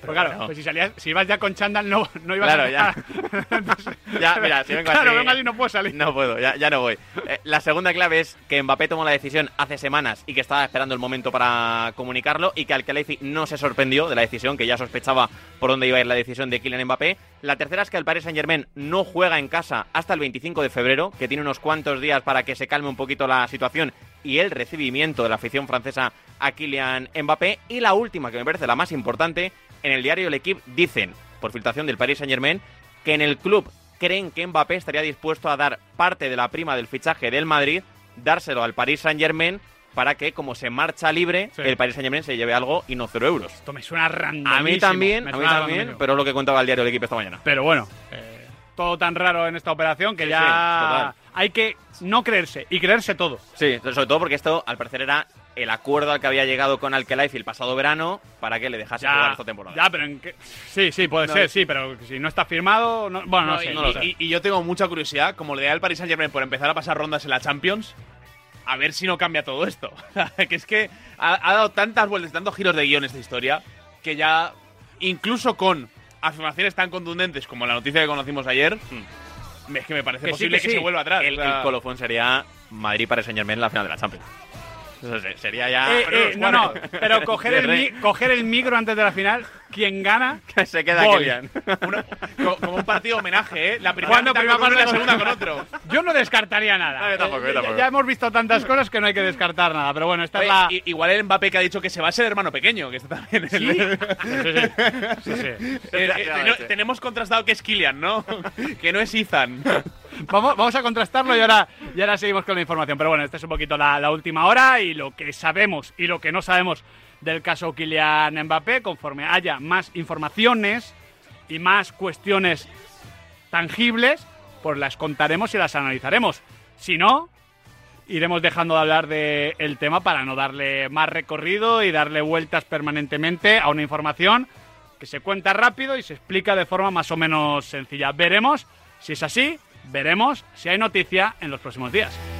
Pero claro, bueno. pues si, salías, si ibas ya con chándal no, no ibas Claro, a ya. Ya, mira, si vengo Claro, así- vengo así no puedo salir. No puedo, ya, ya no voy. Eh, la segunda clave es que Mbappé tomó la decisión hace semanas y que estaba esperando el momento para comunicarlo y que Al-Khelaifi no se sorprendió de la decisión, que ya sospechaba por dónde iba a ir la decisión de Kylian Mbappé. La tercera es que el Paris Saint-Germain no juega en casa hasta el 25 de febrero, que tiene unos cuantos días para que se calme un poquito la situación y el recibimiento de la afición francesa a Kylian Mbappé. Y la última, que me parece la más importante, en el diario L'Equipe dicen, por filtración del Paris Saint-Germain, que en el club creen que Mbappé estaría dispuesto a dar parte de la prima del fichaje del Madrid, dárselo al Paris Saint-Germain para que, como se marcha libre, Sí. el Paris Saint-Germain se lleve algo y no cero euros. Esto me suena random. A mí también, a mí también, randomísimo. pero es lo que contaba el diario del equipo esta mañana. Pero bueno, eh, todo tan raro en esta operación que Sí, ya sí, hay que no creerse y creerse todo. Sí, sobre todo porque esto, al parecer, era el acuerdo al que había llegado con Alkelaifi el pasado verano para que le dejase jugar Ya, esta temporada. ya, pero en qué- sí, sí, puede No, ser, sí, pero si no está firmado, no- bueno, no, No, sé, y, no lo sé. y- y yo tengo mucha curiosidad, como le da el Paris Saint Germain por empezar a pasar rondas en la Champions, a ver si no cambia todo esto. que es que ha, ha dado tantas vueltas, tantos giros de guion esta historia, que ya, incluso con afirmaciones tan contundentes como la noticia que conocimos ayer, es que me parece Que sí, posible que, sí. se vuelva atrás. El, o sea- el colofón sería Madrid para Saint Germain en la final de la Champions. Eso sería ya. Eh, eh, no, no, pero coger el, mi- coger el micro antes de la final, quien gana, se queda voy. Kylian. Co- como un partido homenaje, ¿eh? La primera mitad con uno y la segunda con- otro. Yo no descartaría nada. No, yo tampoco, yo Eh, ya- tampoco. Ya, hemos visto tantas cosas que no hay que descartar nada. Pero bueno, esta Oye, es la. i- Igual el Mbappé que ha dicho que se va a ser hermano pequeño, que está también en el- Sí, sí. Eh, eh, tenemos contrastado que es Kylian, ¿no? que no es Ethan. Vamos, vamos a contrastarlo y ahora, y ahora seguimos con la información. Pero bueno, esta es un poquito la, la última hora y lo que sabemos y lo que no sabemos del caso Kylian Mbappé. Conforme haya más informaciones y más cuestiones tangibles, pues las contaremos y las analizaremos. Si no, iremos dejando de hablar del tema para no darle más recorrido y darle vueltas permanentemente a una información que se cuenta rápido y se explica de forma más o menos sencilla. Veremos si es así, veremos si hay noticia en los próximos días.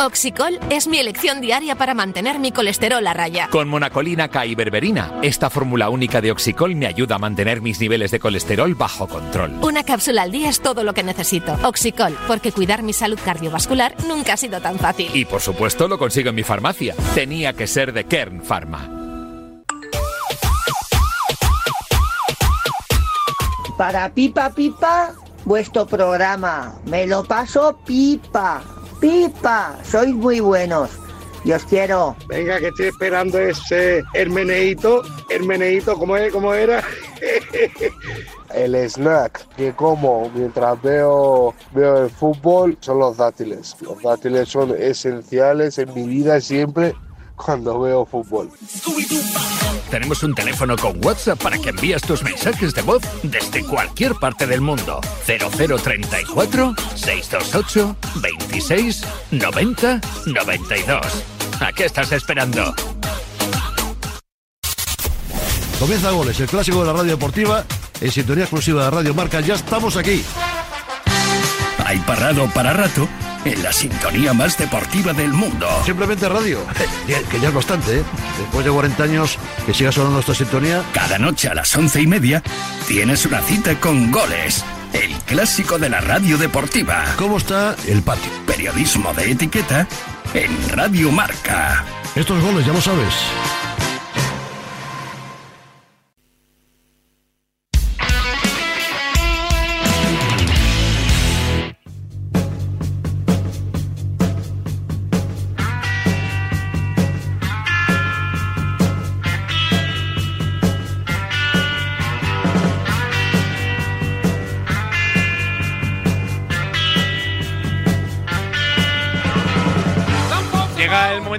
Oxicol es mi elección diaria para mantener mi colesterol a raya. Con monacolina K y berberina, esta fórmula única de Oxicol me ayuda a mantener mis niveles de colesterol bajo control. Una cápsula al día es todo lo que necesito. Oxicol, porque cuidar mi salud cardiovascular nunca ha sido tan fácil. Y por supuesto lo consigo en mi farmacia. Tenía que ser de Kern Pharma. Para Pipa Pipa, vuestro programa. Me lo paso pipa. Pipa. Sois muy buenos. Y os quiero. Venga, que estoy esperando ese Hermeneito. Hermeneito, ¿cómo, es? ¿cómo era? el snack que como mientras veo, veo el fútbol son los dátiles. Los dátiles son esenciales en mi vida siempre cuando veo fútbol. Tenemos un teléfono con WhatsApp para que envíes tus mensajes de voz desde cualquier parte del mundo. 0034 628 26 90 92. ¿A qué estás esperando? Comienza Goles, el clásico de la radio deportiva, en sintonía exclusiva de Radio Marca. Ya estamos aquí. Hay parado para rato en la sintonía más deportiva del mundo. Simplemente radio, que ya es bastante, ¿eh? Después de 40 años que siga sonando esta sintonía. Cada noche a las once y media tienes una cita con Goles, el clásico de la radio deportiva. ¿Cómo está el patio? Periodismo de etiqueta en Radio Marca. Estos goles, ya lo sabes.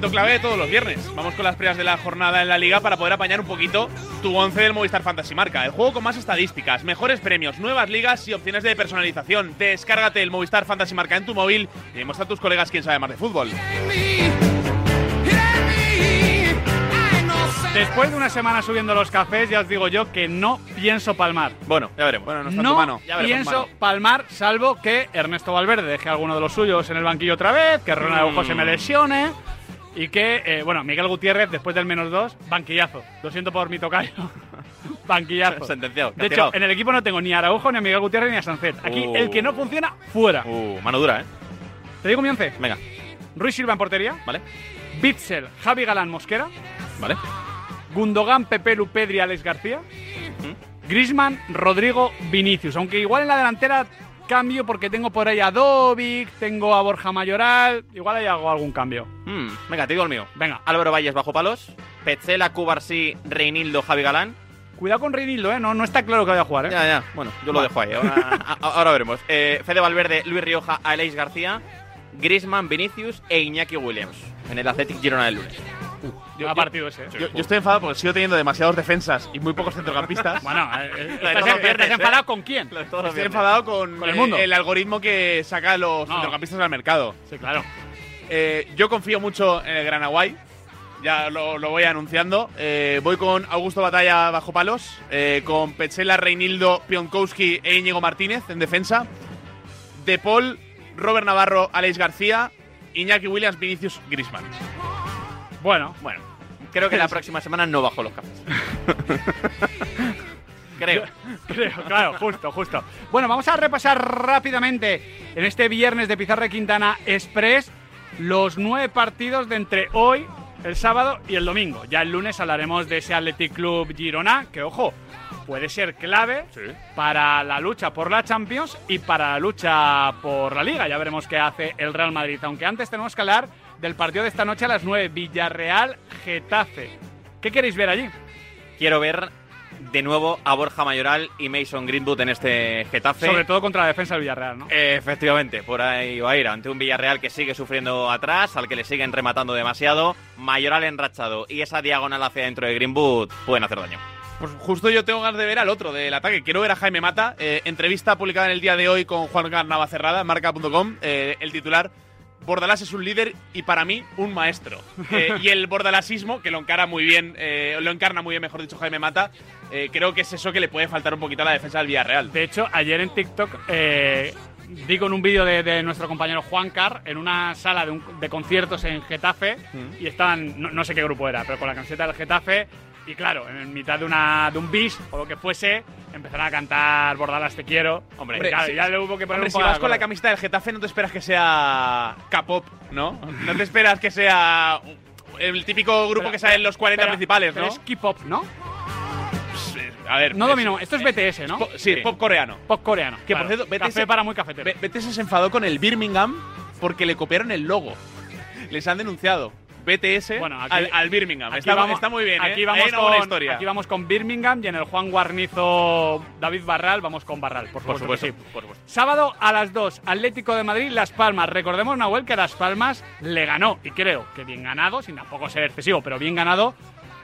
Momento clave de todos los viernes. Vamos con las previas de la jornada en la liga para poder apañar un poquito tu 11 del Movistar Fantasy Marca. El juego con más estadísticas, mejores premios, nuevas ligas y opciones de personalización. Descárgate el Movistar Fantasy Marca en tu móvil y demuestra a tus colegas quién sabe más de fútbol. Después de una semana subiendo los cafés, ya os digo yo que no pienso palmar. Bueno, ya veremos. Bueno, no está No tu mano. Ya veremos, pienso mano. palmar, salvo que Ernesto Valverde deje alguno de los suyos en el banquillo otra vez, que Ronald Araujo se me lesione y que, eh, bueno, Miguel Gutiérrez, después del menos dos, banquillazo. Lo siento por mi tocayo. banquillazo. Sentenciado, De hecho, en el equipo no tengo ni a Araujo, ni a Miguel Gutiérrez, ni a Sancet. Aquí, Uh. el que no funciona, fuera. Uh, mano dura, ¿eh? Te digo mi once. Venga. Ruiz Silva en portería. Vale. Bitzel, Javi Galán, Mosquera. Vale. Gundogan, Pepe, Pedri, Alex García. Grisman, Rodrigo, Vinicius. Aunque igual en la delantera cambio porque tengo por ahí a Dovic, tengo a Borja Mayoral. Igual ahí hago algún cambio. Mm, venga, te digo el mío. Venga. Álvaro Valles bajo palos. Petzela, Cubarsí, Reinildo, Javi Galán. Cuidado con Reinildo, ¿eh? No, no está claro que vaya a jugar, ¿eh? Ya, ya. Bueno, yo lo Vale. dejo ahí. Ahora, a- ahora veremos. Eh, Fede Valverde, Luis Rioja, Aleix García, Griezmann, Vinicius e Iñaki Williams. En el Athletic Girona del lunes. Yo, partido ese, ¿eh? Yo, yo estoy enfadado porque sigo teniendo demasiados defensas y muy pocos centrocampistas. Bueno, eh, ¿estás, ¿eh? enfadado con quién? Estoy viernes. enfadado con, Con el mundo. algoritmo que saca los No. centrocampistas al mercado. Sí, claro. Yo confío mucho en el Granaguay. Ya lo, lo voy anunciando. Voy con Augusto Batalla bajo palos. con Petzela, Reinildo, Pionkowski e Íñigo Martínez en defensa. De Paul, Robert Navarro, Alex García, Iñaki Williams, Vinicius, Grisman. Bueno, Bueno, creo que la próxima semana no bajo los cafés. creo. Creo, claro, justo, justo. Bueno, vamos a repasar rápidamente en este viernes de Pizarra Quintana Express los nueve partidos de entre hoy, el sábado y el domingo. Ya el lunes hablaremos de ese Athletic Club Girona, que ojo, puede ser clave para la lucha por la Champions y para la lucha por la Liga. Ya veremos qué hace el Real Madrid. Aunque antes tenemos que hablar del partido de esta noche a las 9, Villarreal-Getafe. ¿Qué queréis ver allí? Quiero ver de nuevo a Borja Mayoral y Mason Greenwood en este Getafe. Sobre todo contra la defensa del Villarreal, ¿no? Efectivamente, por ahí va a ir ante un Villarreal que sigue sufriendo atrás, al que le siguen rematando demasiado, Mayoral enrachado y esa diagonal hacia dentro de Greenwood pueden hacer daño. Pues justo yo tengo ganas de ver al otro del ataque. Quiero ver a Jaime Mata. Eh, entrevista publicada en el día de hoy con Juan Carnava Cerrada, marca.com. eh, el titular. Bordalás es un líder y para mí un maestro. Eh, y el bordalasismo, que lo encara muy bien, eh, lo encarna muy bien, mejor dicho, Jaime Mata, eh, creo que es eso que le puede faltar un poquito a la defensa del Villarreal. De hecho, ayer en TikTok digo en un vídeo de, de nuestro compañero Juan Car en una sala de, un- de conciertos en Getafe y estaban, no, no sé qué grupo era, pero con la camiseta del Getafe y claro, en mitad de, una, de un bis o lo que fuese, empezaron a cantar Bordalas te quiero. Hombre, Hombre, claro, si- ya le hubo que poner Hombre, un si vas con la camiseta del Getafe no te esperas que sea K-pop, ¿no? No te esperas que sea el típico grupo Pero- que sale en los 40 pero- principales, pero ¿no? es K-pop, ¿no? A ver, No domino, esto es BTS, ¿no? po- sí, pop coreano. Pop coreano. Que claro. por cierto, BTS, Café para muy cafetero. B- BTS se enfadó con el Birmingham porque le copiaron el logo. Les han denunciado. BTS Bueno, aquí- al, al Birmingham. Aquí Está, vamos- está muy bien, ¿eh? Aquí vamos, una buena con, historia. aquí vamos con Birmingham y en el Juan Guarnizo David Barral vamos con Barral, por Por supuesto. que sí. por supuesto. Sábado a las 2, Atlético de Madrid, Las Palmas. Recordemos, Nahuel, que Las Palmas le ganó, y creo que bien ganado, sin tampoco ser excesivo, pero bien ganado,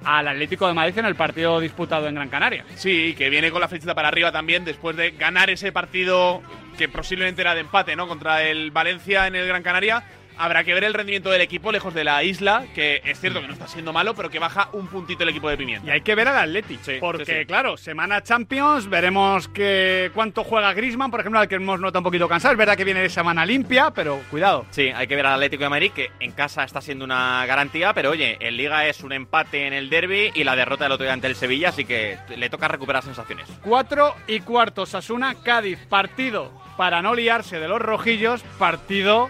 al Atlético de Madrid en el partido disputado en Gran Canaria. Sí, que viene con la flechita para arriba también después de ganar ese partido que posiblemente era de empate, ¿no? Contra el Valencia en el Gran Canaria. Habrá que ver el rendimiento del equipo lejos de la isla, que es cierto que no está siendo malo, pero que baja un puntito el equipo de Pimienta. Y hay que ver al Atleti, porque sí, sí. claro, semana Champions, veremos que cuánto juega Griezmann, por ejemplo, al que hemos notado un poquito cansado. Es verdad que viene de semana limpia, pero cuidado. Sí, hay que ver al Atlético de Madrid, que en casa está siendo una garantía, pero oye, en Liga es un empate en el derby y la derrota del otro día ante el Sevilla, así que le toca recuperar sensaciones. 4 y cuarto, Sasuna, Cádiz, partido para no liarse de los rojillos, partido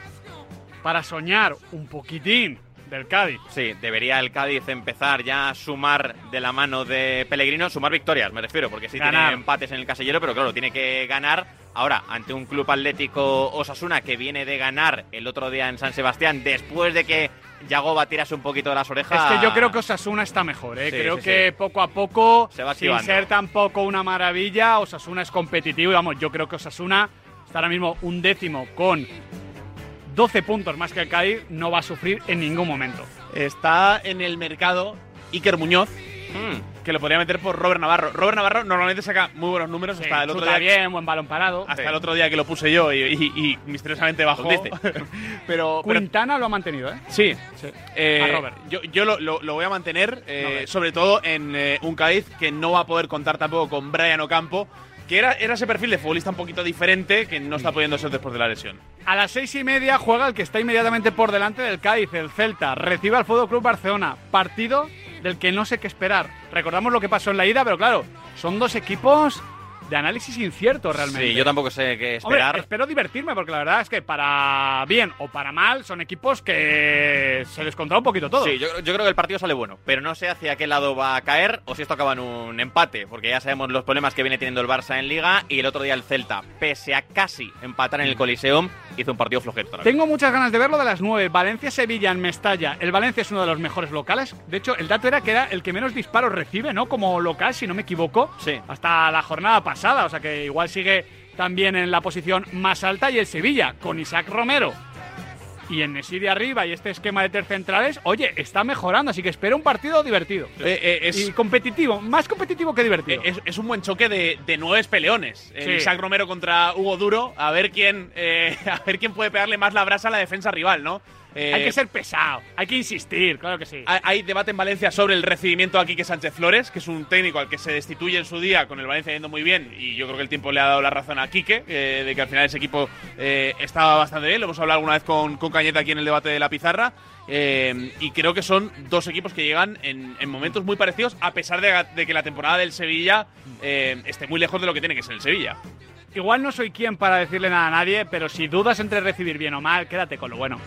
para soñar un poquitín del Cádiz. Sí, debería el Cádiz empezar ya a sumar de la mano de Pellegrino, sumar victorias, me refiero, porque sí Ganar. tiene empates en el casillero, pero claro, tiene que ganar ahora ante un club atlético Osasuna que viene de ganar el otro día en San Sebastián después de que Yagoba tirase un poquito de las orejas. Es que yo creo que Osasuna está mejor, ¿eh? Sí, creo sí, que sí. poco a poco, Se va sin ser tampoco una maravilla, Osasuna es competitivo y vamos, yo creo que Osasuna está ahora mismo un décimo con 12 puntos más que el Cádiz, no va a sufrir en ningún momento. Está en el mercado Iker Muñoz, Hmm. que lo podría meter por Robert Navarro. Robert Navarro normalmente saca muy buenos números hasta el otro día. bien, buen balón parado. Hasta el otro día que lo puse yo y, y- y misteriosamente bajó. ¿Dónde pero, pero Quintana lo ha mantenido, ¿eh? Sí. Eh, A Robert. Yo, yo lo, lo- lo voy a mantener, eh, sobre todo en eh, un Cádiz que no va a poder contar tampoco con Brian Ocampo, que era, era ese perfil de futbolista un poquito diferente que no está pudiendo ser después de la lesión. A las seis y media juega el que está inmediatamente por delante del Cádiz, el Celta. Recibe al Fútbol Club Barcelona. Partido del que no sé qué esperar. Recordamos lo que pasó en la ida, pero claro, son dos equipos de análisis incierto realmente. Sí, yo tampoco sé qué Hombre, esperar. espero divertirme porque la verdad es que para bien o para mal son equipos que se les controla un poquito todo. Sí, yo, yo creo que el partido sale bueno, pero no sé hacia qué lado va a caer o si esto acaba en un empate, porque ya sabemos los problemas que viene teniendo el Barça en Liga y el otro día el Celta, pese a casi empatar en el Coliseum, hizo un partido verdad. Tengo muchas ganas de verlo de las 9. Valencia-Sevilla en Mestalla. El Valencia es uno de los mejores locales. De hecho, el dato era que era el que menos disparos recibe, ¿no? Como local, si no me equivoco. Sí. Hasta la jornada pasada. O sea que igual sigue también en la posición más alta. Y el Sevilla, con Isaac Romero. Y en Nesiri arriba y este esquema de tres centrales, oye, está mejorando, así que espero un partido divertido. Eh, es- Y competitivo, más competitivo que divertido. Es, es un buen choque de, de nueve peleones. El Sí. Isaac Romero contra Hugo Duro. A ver quién, eh, a ver quién puede pegarle más la brasa a la defensa rival, ¿no? Eh, hay que ser pesado, hay que insistir, claro que sí. Hay, hay debate en Valencia sobre el recibimiento a Quique Sánchez Flores, que es un técnico al que se destituye en su día con el Valencia yendo muy bien. Y yo creo que el tiempo le ha dado la razón a Quique, eh, de que al final ese equipo eh, estaba bastante bien. Lo hemos hablado alguna vez con, con Cañeta aquí en el debate de la pizarra. Y creo que son dos equipos que llegan en, en momentos muy parecidos, a pesar de, de que la temporada del Sevilla esté muy lejos de lo que tiene que ser el Sevilla. Igual no soy quien para decirle nada a nadie, pero si dudas entre recibir bien o mal, quédate con lo bueno.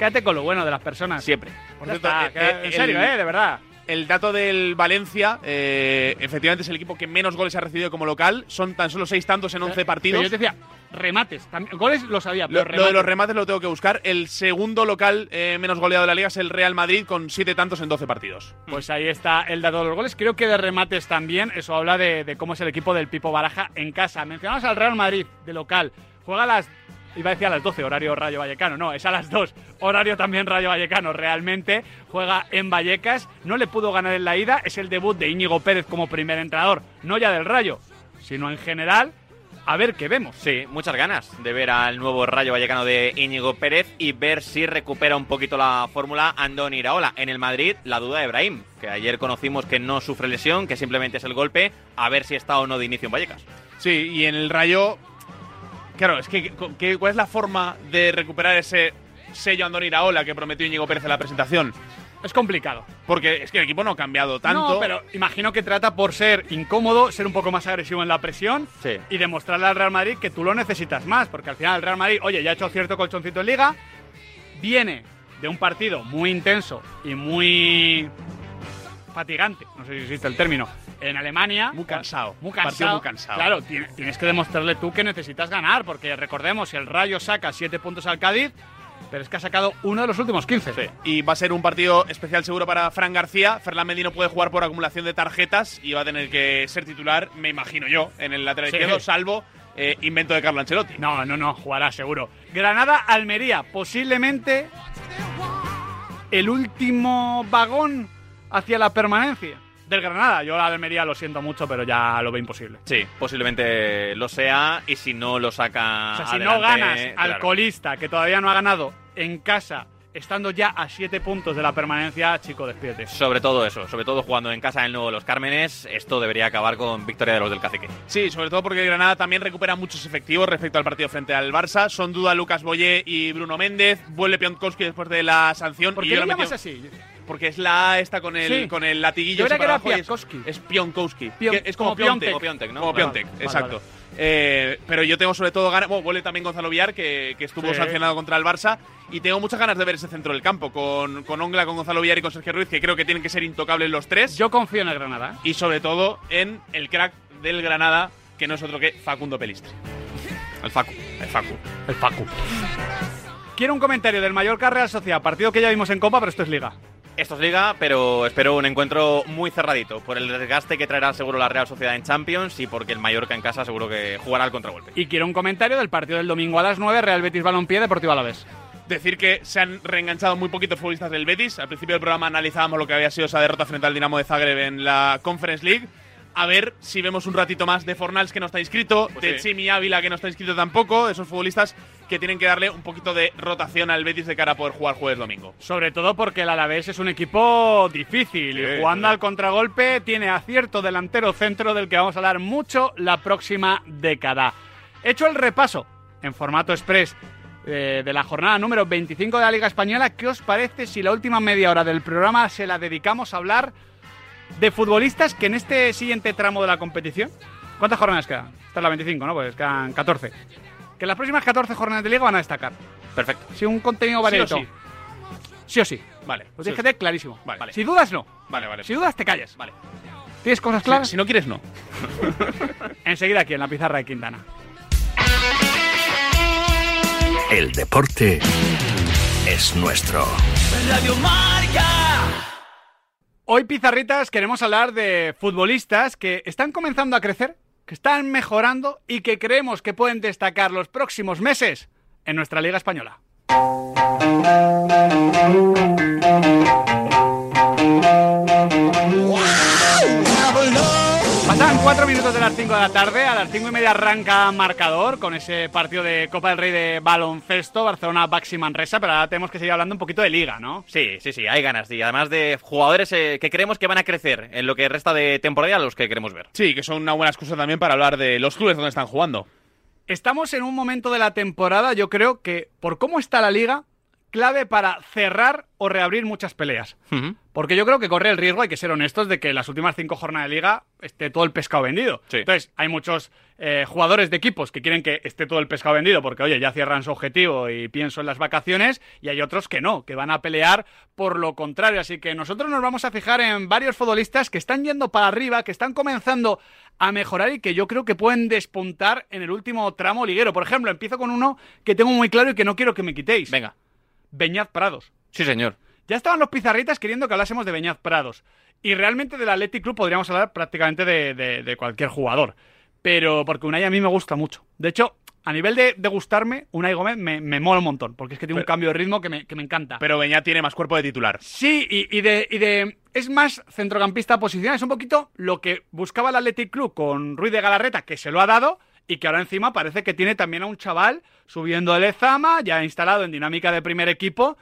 Quédate con lo bueno de las personas. Siempre. Por Ya cierto, está, eh, eh, en serio, el- eh, de verdad. El dato del Valencia, eh, efectivamente es el equipo que menos goles ha recibido como local. Son tan solo seis tantos en 11 Pero partidos. yo te decía, remates. también- goles lo sabía, Lo, pero lo de los remates. remates lo tengo que buscar. El segundo local eh, menos goleado de la liga es el Real Madrid con siete tantos en 12 partidos. Pues ahí está el dato de los goles. Creo que de remates también. Eso habla de, de cómo es el equipo del Pipo Baraja en casa. Mencionamos al Real Madrid de local. Juega a las. Iba a decir a las 12, horario Rayo Vallecano. No, es a las 2, horario también Rayo Vallecano. Realmente juega en Vallecas. No le pudo ganar en la ida. Es el debut de Íñigo Pérez como primer entrenador. No ya del Rayo, sino en general. A ver qué vemos. Sí, muchas ganas de ver al nuevo Rayo Vallecano de Íñigo Pérez y ver si recupera un poquito la fórmula Andoni Iraola. En el Madrid, la duda de Ibrahim, que ayer conocimos que no sufre lesión, que simplemente es el golpe, a ver si está o no de inicio en Vallecas. Sí, y en el Rayo Claro, es que ¿qué- ¿cuál es la forma de recuperar ese sello Andoni Iraola que prometió Íñigo Pérez en la presentación? Es complicado. Porque es que el equipo no ha cambiado tanto. No, pero imagino que trata por ser incómodo, ser un poco más agresivo en la presión Sí. y demostrarle al Real Madrid que tú lo necesitas más, porque al final el Real Madrid, oye, ya ha hecho cierto colchoncito en liga, viene de un partido muy intenso y muy fatigante, no sé si existe el término, en Alemania. Muy cansado. Muy cansado. muy cansado. Claro, ti- tienes que demostrarle tú que necesitas ganar, porque recordemos, el Rayo saca 7 puntos al Cádiz, pero es que ha sacado uno de los últimos 15. Y va a ser un partido especial seguro para Fran García. Ferland Mendy no puede jugar por acumulación de tarjetas y va a tener que ser titular, me imagino yo, en el lateral Sí. izquierdo, salvo eh, invento de Carlo Ancelotti. No, no, no, jugará seguro. Granada-Almería, posiblemente el último vagón hacia la permanencia del Granada. Yo la Almería lo siento mucho, pero ya lo veo imposible. Sí, posiblemente lo sea y si no lo saca O sea, si no ganas al claro. colista que todavía no ha ganado en casa, estando ya a 7 puntos de la permanencia, chico, despídete. Sobre todo eso, sobre todo jugando en casa del nuevo Los Cármenes, esto debería acabar con victoria de los del Cacique. Sí, sobre todo porque el Granada también recupera muchos efectivos respecto al partido frente al Barça. Son duda Lucas Boyé y Bruno Méndez. Vuelve Piontkowski después de la sanción. ¿Por y qué yo le lo llamas metí- así? Porque es la A esta con el, Sí. con el latiguillo. Yo que era y es-. Es Pionkowski. Pion- es como, como Piontek. Piontek. Como Piontek, ¿no? Como Vale, Piontek, vale, exacto. vale. Eh, pero yo tengo sobre todo ganas. Bueno, vuelve también Gonzalo Villar, que, que estuvo Sí. sancionado contra el Barça. Y tengo muchas ganas de ver ese centro del campo con, con Ongla, con Gonzalo Villar y con Sergio Ruiz, que creo que tienen que ser intocables los tres. Yo confío en el Granada. Y sobre todo en el crack del Granada, que no es otro que Facundo Pelistri. El Facu. El Facu. El Facu. Quiero un comentario del Mallorca Real Sociedad, partido que ya vimos en Copa, pero esto es Liga. Esto es Liga, pero espero un encuentro muy cerradito, por el desgaste que traerá seguro la Real Sociedad en Champions y porque el Mallorca en casa seguro que jugará al contragolpe. Y quiero un comentario del partido del domingo a las 9, Real Betis Balompié, Deportivo Alavés. Decir que se han reenganchado muy poquitos futbolistas del Betis. Al principio del programa analizábamos lo que había sido esa derrota frente al Dinamo de Zagreb en la Conference League. A ver si vemos un ratito más de Fornals que no está inscrito, Pues de sí. Chimi Ávila que no está inscrito tampoco, esos futbolistas que tienen que darle un poquito de rotación al Betis de cara a poder jugar jueves domingo. Sobre todo porque el Alavés es un equipo difícil y jugando sí. al contragolpe tiene acierto delantero centro del que vamos a hablar mucho la próxima década. Hecho el repaso en formato express eh, de la jornada número 25 de la Liga Española, ¿qué os parece si la última media hora del programa se la dedicamos a hablar de futbolistas que en este siguiente tramo de la competición... ¿Cuántas jornadas quedan? Esta es la 25, ¿no? Pues quedan 14. Que las próximas 14 jornadas de liga van a destacar. Perfecto. Si un contenido Sí o variado. sí. Sí o sí. Vale. Lo sí, tienes que tener clarísimo. Vale. Si dudas, no. Vale, vale. Si dudas, te calles. Vale. ¿Tienes cosas Si, claras? si no quieres, no. Enseguida aquí en la pizarra de Quintana. El deporte es nuestro. Radio Marca. Hoy, pizarritas, queremos hablar de futbolistas que están comenzando a crecer, que están mejorando y que creemos que pueden destacar los próximos meses en nuestra Liga Española. Pasan cuatro minutos de las 5 de la tarde, a las cinco y media arranca marcador con ese partido de Copa del Rey de baloncesto, Barcelona-Baxi Manresa, pero ahora tenemos que seguir hablando un poquito de liga, ¿no? Sí, sí, sí, hay ganas. Y además de jugadores eh, que creemos que van a crecer en lo que resta de temporada, los que queremos ver. Sí, que son una buena excusa también para hablar de los clubes donde están jugando. Estamos en un momento de la temporada, yo creo que por cómo está la liga, clave para cerrar o reabrir muchas peleas. Porque yo creo que corre el riesgo, hay que ser honestos, de que en las últimas cinco jornadas de liga esté todo el pescado vendido. Sí. Entonces, hay muchos eh, jugadores de equipos que quieren que esté todo el pescado vendido porque, oye, ya cierran su objetivo y pienso en las vacaciones, y hay otros que no, que van a pelear por lo contrario. Así que nosotros nos vamos a fijar en varios futbolistas que están yendo para arriba, que están comenzando a mejorar y que yo creo que pueden despuntar en el último tramo liguero. Por ejemplo, empiezo con uno que tengo muy claro y que no quiero que me quitéis. Venga. Beñat Prados. Sí, señor. Ya estaban los pizarritas queriendo que hablásemos de Beñat Prados. Y realmente del Athletic Club podríamos hablar prácticamente de, de- de cualquier jugador. Pero porque Unai a mí me gusta mucho. De hecho, a nivel de, de gustarme, Unai Gómez me, me mola un montón. Porque es que tiene un cambio de ritmo que me, que me encanta. Pero Beñat tiene más cuerpo de titular. Sí, y, y de, y de- Es más centrocampista posicional. Es un poquito lo que buscaba el Athletic Club con Ruiz de Galarreta, que se lo ha dado. Y que ahora encima parece que tiene también a un chaval subiendo el Ezama, ya instalado en dinámica de primer equipo.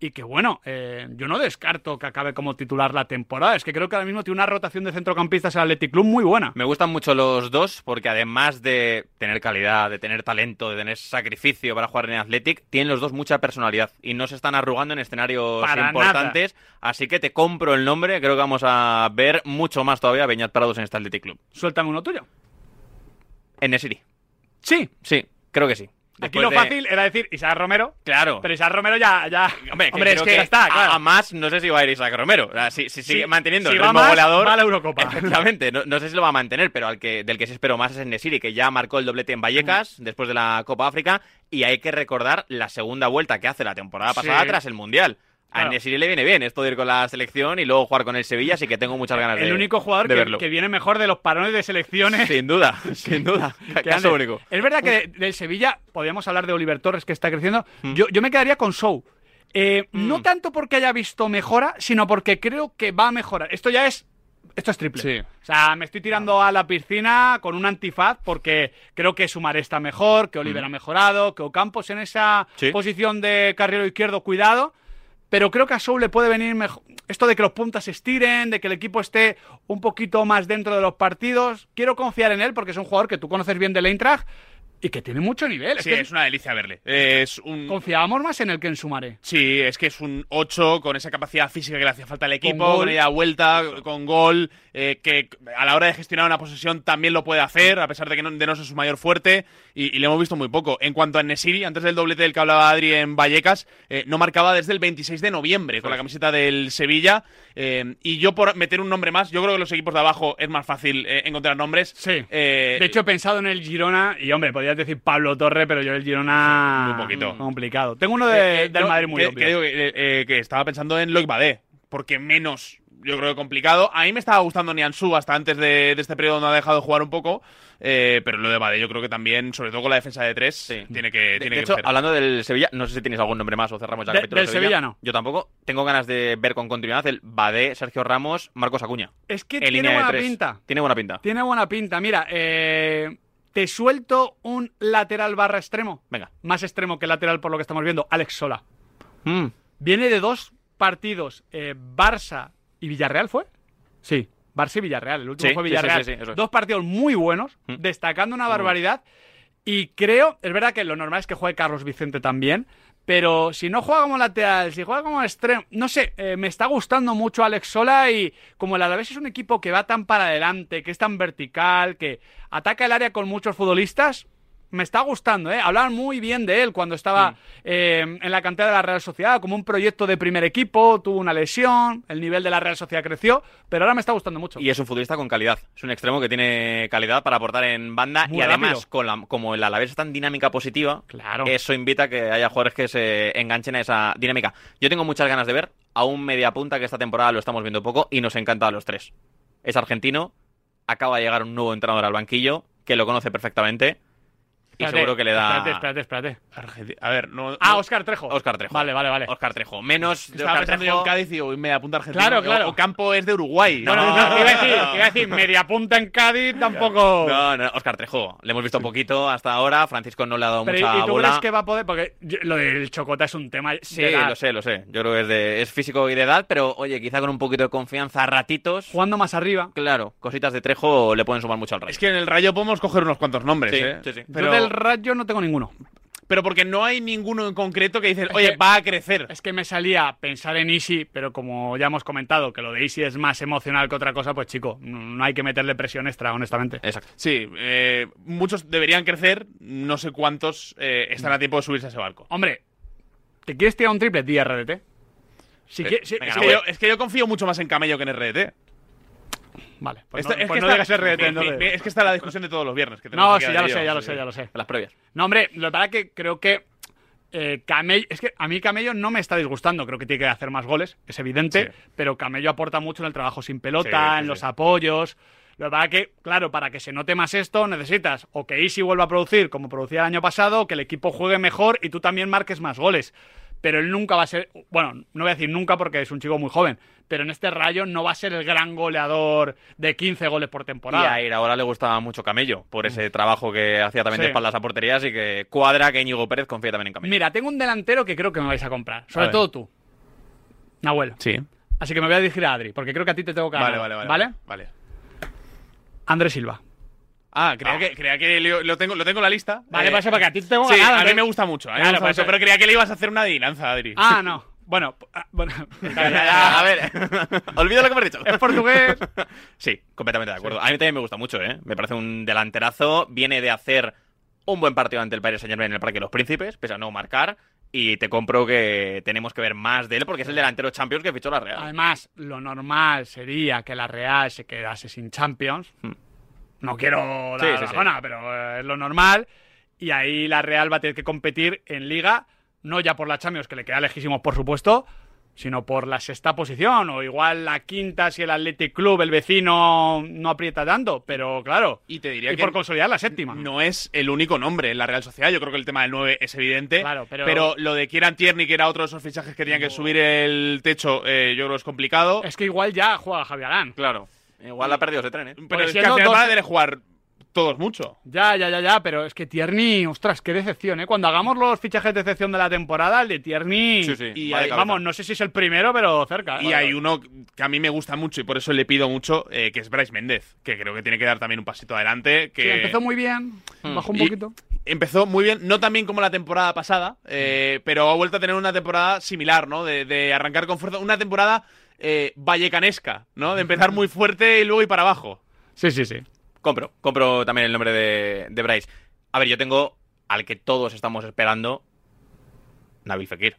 y que bueno, eh, yo no descarto que acabe como titular la temporada. Es que creo que ahora mismo tiene una rotación de centrocampistas el Athletic Club muy buena. Me gustan mucho los dos porque además de tener calidad, de tener talento, de tener sacrificio para jugar en el Athletic, tienen los dos mucha personalidad y no se están arrugando en escenarios Para importantes. Así que te compro el nombre. Creo que vamos a ver mucho más todavía a Beñat Prados en este Athletic Club. Suéltame uno tuyo. En Nesiri. Sí. Sí, creo que sí. Aquí Después lo de- fácil era decir Isaac Romero. Claro. Pero Isaac Romero ya. ya... Hombre, que es que, que ya está, a- claro. A, más, no sé si va a ir Isaac Romero. O sea, si, si sigue Sí, manteniendo si el va ritmo más, goleador. va a la Eurocopa. Efectivamente, no, no sé si lo va a mantener, pero al que, del que sí espero más es en Nesiri, que ya marcó el doblete en Vallecas después de la Copa África. Y hay que recordar la segunda vuelta que hace la temporada pasada Sí. tras el Mundial. A Claro. Nesiri le viene bien esto de ir con la selección y luego jugar con el Sevilla, así que tengo muchas ganas de El único jugador de que, verlo. que viene mejor de los parones de selecciones. Sin duda, sin duda. que Caso único. Es verdad que de- del Sevilla, podríamos hablar de Oliver Torres, que está creciendo. Mm. Yo, yo me quedaría con Sou. Eh, No tanto porque haya visto mejora, sino porque creo que va a mejorar. Esto ya es. Esto es triple. Sí. O sea, me estoy tirando a la piscina con un antifaz porque creo que Sumaré está mejor, que Oliver Mm. ha mejorado, que Ocampos en esa Sí. posición de carrero izquierdo, cuidado. Pero creo que a Sou le puede venir mejor. Esto de que los puntas se estiren, de que el equipo esté un poquito más dentro de los partidos. Quiero confiar en él porque es un jugador que tú conoces bien del Eintracht y que tiene mucho nivel. Sí, es que es una delicia verle. Es un... confiábamos más en él que en Sumaré. Sí, es que es un 8 con esa capacidad física que le hacía falta al equipo, con ella vuelta, con gol, eh, que a la hora de gestionar una posesión también lo puede hacer, a pesar de que no, de no ser su mayor fuerte, y, y le hemos visto muy poco. En cuanto a Nesiri, antes del doblete del que hablaba Adri en Vallecas, eh, no marcaba desde el 26 de noviembre con la camiseta del Sevilla, eh, y yo por meter un nombre más, yo creo que los equipos de abajo es más fácil encontrar nombres. Sí. De hecho, he pensado en el Girona y, hombre, podrías decir Pablo Torre, pero yo el Girona. Muy poquito. Complicado. Tengo uno de- del Madrid muy que, obvio. que digo que, que estaba pensando en Loic Badé, porque menos, yo creo que complicado. A mí me estaba gustando Niansu hasta antes de, de este periodo donde ha dejado de jugar un poco, eh, pero lo de Badé yo creo que también, sobre todo con la defensa de tres, tiene que, De, tiene de que hecho, crecer. hablando del Sevilla, no sé si tienes algún nombre más o cerramos ya el De- capítulo del Sevilla no. Yo tampoco. Tengo ganas de ver con continuidad el Badé, Sergio Ramos, Marcos Acuña. Es que En tiene buena pinta. Tiene buena pinta. Tiene buena pinta. Mira, eh, te suelto un lateral barra extremo. Venga. Más extremo que lateral por lo que estamos viendo. Alex Sola. Mm. Viene de dos partidos. eh, Barça y Villarreal, ¿fue? Sí. Barça y Villarreal. El último Sí, fue Villarreal. sí, sí, eso es. Dos partidos muy buenos, Mm. destacando una barbaridad. Y creo, es verdad que lo normal es que juegue Carlos Vicente también, pero si no juega como lateral, si juega como extremo, no sé, eh, me está gustando mucho Alex Sola y como el Alavés es un equipo que va tan para adelante, que es tan vertical, que ataca el área con muchos futbolistas, me está gustando, ¿eh? Hablaban muy bien de él cuando estaba eh, en la cantera de la Real Sociedad, como un proyecto de primer equipo, tuvo una lesión, el nivel de la Real Sociedad creció, pero ahora me está gustando mucho. Y es un futbolista con calidad. Es un extremo que tiene calidad para aportar en banda Muy y además, con la- como el Alavés es tan dinámica positiva, Claro. eso invita a que haya jugadores que se enganchen a esa dinámica. Yo tengo muchas ganas de ver a un mediapunta que esta temporada lo estamos viendo poco y nos encanta a los tres. Es argentino, acaba de llegar un nuevo entrenador al banquillo que lo conoce perfectamente y Espérate, seguro que le da... Espérate, espérate, espérate. Argenti- A ver, no. Ah, no- Oscar Trejo. Oscar Trejo. Vale, vale, vale. Oscar Trejo. Menos de Estaba Oscar yo Trejo. en Cádiz y digo, media punta argentina. Claro, claro. O Campo es de Uruguay. No, no, no, iba a decir, iba a decir media punta en Cádiz, tampoco. No, no, Oscar Trejo. Le hemos visto poquito hasta ahora. Francisco no le ha dado Pero, mucha ¿y tú bola. crees que va a poder? Porque yo- lo del Chocota es un tema. Sí, de edad. lo sé, lo sé. Yo creo que es, de, es físico y de edad, pero oye, quizá con un poquito de confianza ratitos. Jugando más arriba. Claro, cositas de Trejo le pueden sumar mucho al Rayo. Es que en el Rayo podemos coger unos cuantos nombres, Sí, ¿eh? sí, sí. Pero, del Rayo no tengo ninguno. pero porque no hay ninguno en concreto que dices, Es oye, que- va a crecer. Es que me salía pensar en Easy, pero como ya hemos comentado que lo de Easy es más emocional que otra cosa, pues chico, no hay que meterle presión extra, honestamente. Exacto. Sí, eh, muchos deberían crecer, no sé cuántos eh, están a tiempo de subirse a ese barco. Hombre, ¿te quieres tirar un triple? Di RDT. Si Eh, si- es, que yo, es que yo confío mucho más en Camello que en RDT. Vale, pues Esto- no, es, pues que no entonces. es que está la discusión de todos los viernes. Que No, sí, ya lo sé, ya lo sé, ya lo sé. Las previas. No, hombre, lo que pasa es que creo que eh, Camello. Es que a mí Camello no me está disgustando. Creo que tiene que hacer más goles, es evidente. Pero Camello aporta mucho en el trabajo sin pelota, Sí, en sí. los apoyos. Lo que pasa es que, claro, para que se note más esto, necesitas o que Easy vuelva a producir como producía el año pasado, o que el equipo juegue mejor y tú también marques más goles. Pero él nunca va a ser. Bueno, no voy a decir nunca porque es un chico muy joven. Pero en este rayo no va a ser el gran goleador de 15 goles por Y temporada. a Ir ahora le gustaba mucho Camello por ese trabajo que hacía también Sí. de espaldas a porterías y que cuadra que Íñigo Pérez confía también en Camello. Mira, tengo un delantero que creo que me vais a comprar. Sobre todo tú. Nahuel. Sí. Así que me voy a dirigir a Adri, porque creo que a ti te tengo que Vale, ganar. vale, vale. ¿Vale? Vale. Andrés Silva. Ah, creía que, creía que lo, lo tengo, lo tengo en la lista. Vale, Eh, pasa porque a ti te tengo Sí, ganado, a mí ¿no? me gusta mucho. A mí me Claro, gusta por mucho, eso- pero creía que le ibas a hacer una adivinanza, Adri. Ah, no. Bueno, ah, bueno. a ver, olvida lo que me has dicho. Es portugués. Sí, completamente de acuerdo. A mí también me gusta mucho, ¿eh? Me parece un delanterazo. Viene de hacer un buen partido ante el Paris Saint-Germain en el Parque de los Príncipes, pese a no marcar. Y te compro que tenemos que ver más de él porque es el delantero Champions que fichó la Real. Además, lo normal sería que la Real se quedase sin Champions. No quiero dar. Sí, sí, la sí. zona, pero eh, es lo normal. Y ahí la Real va a tener que competir en Liga, no ya por la Champions, que le queda lejísimos, por supuesto, sino por la sexta posición, o igual la quinta si el Athletic Club, el vecino, no aprieta tanto, pero claro. Y te diría y que por consolidar la séptima. No es el único nombre en la Real Sociedad. Yo creo que el tema del 9 es evidente. Claro, pero- lo de Kieran Tierney, que era otro de esos fichajes que tenían que subir el techo, eh, yo creo que es complicado. Es que igual ya juega Javier Arán. Claro. Igual ha perdido ese tren, ¿eh? Pero Porque es que al final van a jugar todos mucho. Ya, ya, ya, ya, pero es que Tierney, ostras, qué decepción, ¿eh? Cuando hagamos los fichajes de decepción de la temporada, el de Tierney. Sí, sí, Y vamos, no sé si es el primero, pero cerca. ¿eh? Y hay uno que a mí me gusta mucho y por eso le pido mucho, eh, que es Bryce Méndez, que creo que tiene que dar también un pasito adelante. Que Sí, empezó muy bien, bajó un Y poquito. Empezó muy bien, no tan bien como la temporada pasada, eh, pero ha vuelto a tener una temporada similar, ¿no? De, de arrancar con fuerza. Una temporada eh, vallecanesca, ¿no? De empezar muy fuerte y luego ir para abajo. Sí, sí, sí. Compro, compro también el nombre de, de Bryce. A ver, yo tengo al que todos estamos esperando, Nabil Fekir.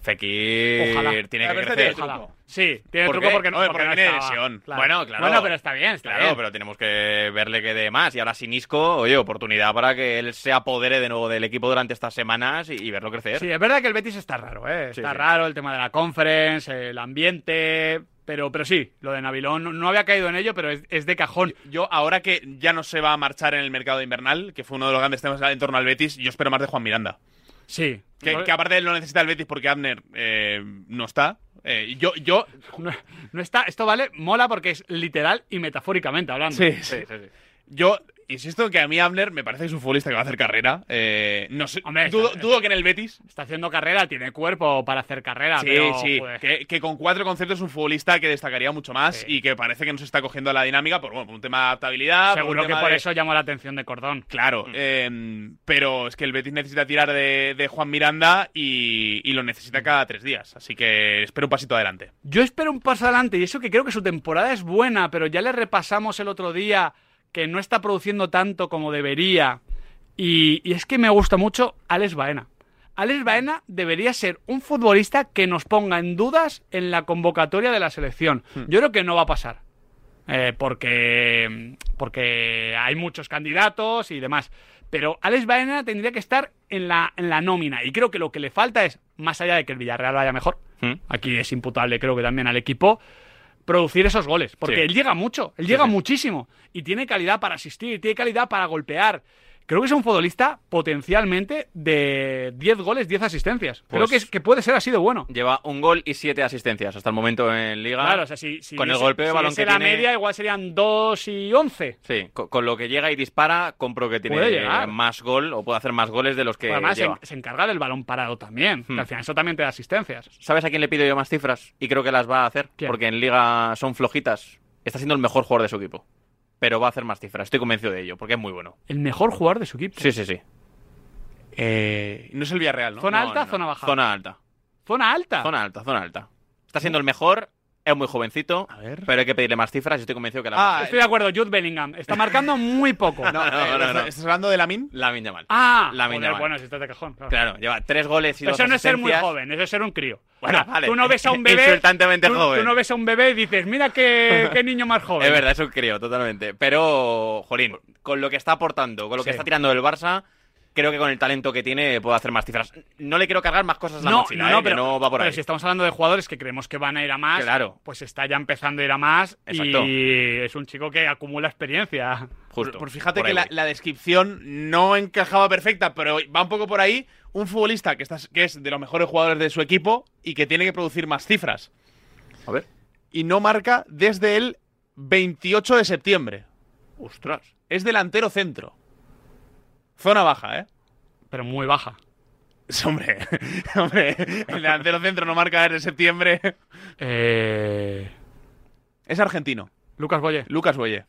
Fekir Ojalá. tiene que crecer. tiene Ojalá. truco. Sí, tiene ¿Por truco porque no, porque porque no viene de estaba. lesión. Claro. Bueno, claro. Bueno, pero está bien, está Claro, bien. pero tenemos que verle que dé más. Y ahora sin Isco, oye, oportunidad para que él se apodere de nuevo del equipo durante estas semanas y, y verlo crecer. Sí, es verdad que el Betis está raro, ¿eh? Está sí. raro el tema de la conference, el ambiente. Pero, pero sí, lo de Nabilón no, no había caído en ello, pero es, es de cajón. Yo, ahora que ya no se va a marchar en el mercado invernal, que fue uno de los grandes temas en torno al Betis, yo espero más de Juan Miranda. Sí. Que, que aparte él lo necesita el Betis porque Abner eh, no está. Eh, yo, yo, No, no está, esto vale, mola porque es literal y metafóricamente hablando. Sí, sí, Yo insisto en que a mí Abner me parece que es un futbolista que va a hacer carrera. Eh, no sé, Hombre, dudo, está- dudo que en el Betis. Está haciendo carrera, tiene cuerpo para hacer carrera. Sí, pero, sí. joder. Que, que con cuatro conceptos es un futbolista que destacaría mucho más y que parece que no se está cogiendo a la dinámica por, bueno, por un tema de adaptabilidad. por Seguro que por de- eso llamó la atención de Cordón. Claro, eh, pero es que el Betis necesita tirar de, de Juan Miranda y, y lo necesita cada tres días. Así que espero un pasito adelante. Yo espero un paso adelante y eso que creo que su temporada es buena, pero ya le repasamos el otro día que no está produciendo tanto como debería. Y, y es que me gusta mucho Alex Baena. Alex Baena debería ser un futbolista que nos ponga en dudas en la convocatoria de la selección. Yo creo que no va a pasar. Eh, porque, porque hay muchos candidatos y demás. Pero Alex Baena tendría que estar en la, en la nómina. Y creo que lo que le falta es, más allá de que el Villarreal vaya mejor, aquí es imputable creo que también al equipo, producir esos goles. Porque Sí. él llega mucho, él llega sí. muchísimo. Y tiene calidad para asistir, tiene calidad para golpear. Creo que es un futbolista potencialmente de 10 goles, 10 asistencias. Creo Pues- que, es, que puede ser así de bueno. Lleva un gol y siete asistencias hasta el momento en Liga. Claro, o sea, si, si con el golpe de si balón que la tiene. media, igual serían 2 y 11. Sí, con, con lo que llega y dispara, compro que tiene más gol o puede hacer más goles de los que Además, se, lleva. se encarga del balón parado también. que Hmm. al final eso también te da asistencias. ¿Sabes a quién le pido yo más cifras? Y creo que las va a hacer. ¿Quién? Porque en Liga son flojitas. Está siendo el mejor jugador de su equipo. Pero va a hacer más cifras. Estoy convencido de ello, porque es muy bueno. El mejor jugador de su equipo. Sí, sí, sí. Eh, no es el Villarreal, ¿no? ¿Zona No, alta, no. zona baja? Zona alta. ¿Zona alta? Zona alta, zona alta. Está siendo el mejor. Es muy jovencito. pero hay que pedirle más cifras y estoy convencido que la Ah, Estoy de acuerdo, Jude Bellingham. Está marcando muy poco. No, no, eh, no, no. ¿Estás hablando de Lamin? Lamin Yamal. Ah, Lamin Yamal. bueno, si estás de cajón. Claro. Claro, lleva tres goles y Pero dos eso no es ser muy joven, eso es ser un crío. Bueno, vale. Tú no ves a un bebé. Insultantemente tú, joven. Tú no ves a un bebé y dices, mira qué, qué niño más joven. Es verdad, es un crío, totalmente. Pero, Jolín, con lo que está aportando, con lo que Sí. está tirando del Barça, creo que con el talento que tiene puede hacer más cifras. No le quiero cargar más cosas a la No, mochila, no, ¿eh? que pero, no va por pero ahí. si estamos hablando de jugadores que creemos que van a ir a más, Claro. pues está ya empezando a ir a más Exacto. y es un chico que acumula experiencia. Justo. Por fíjate por que la descripción no encajaba perfecta, pero va un poco por ahí. Un futbolista que, está, que es de los mejores jugadores de su equipo y que tiene que producir más cifras. A ver. Y no marca desde el 28 de septiembre. Ostras. Es delantero centro. Zona baja, ¿eh? Pero muy baja. Hombre, hombre, el delantero centro no marca desde septiembre. Eh... Es argentino. Lucas Boye. Lucas Boye.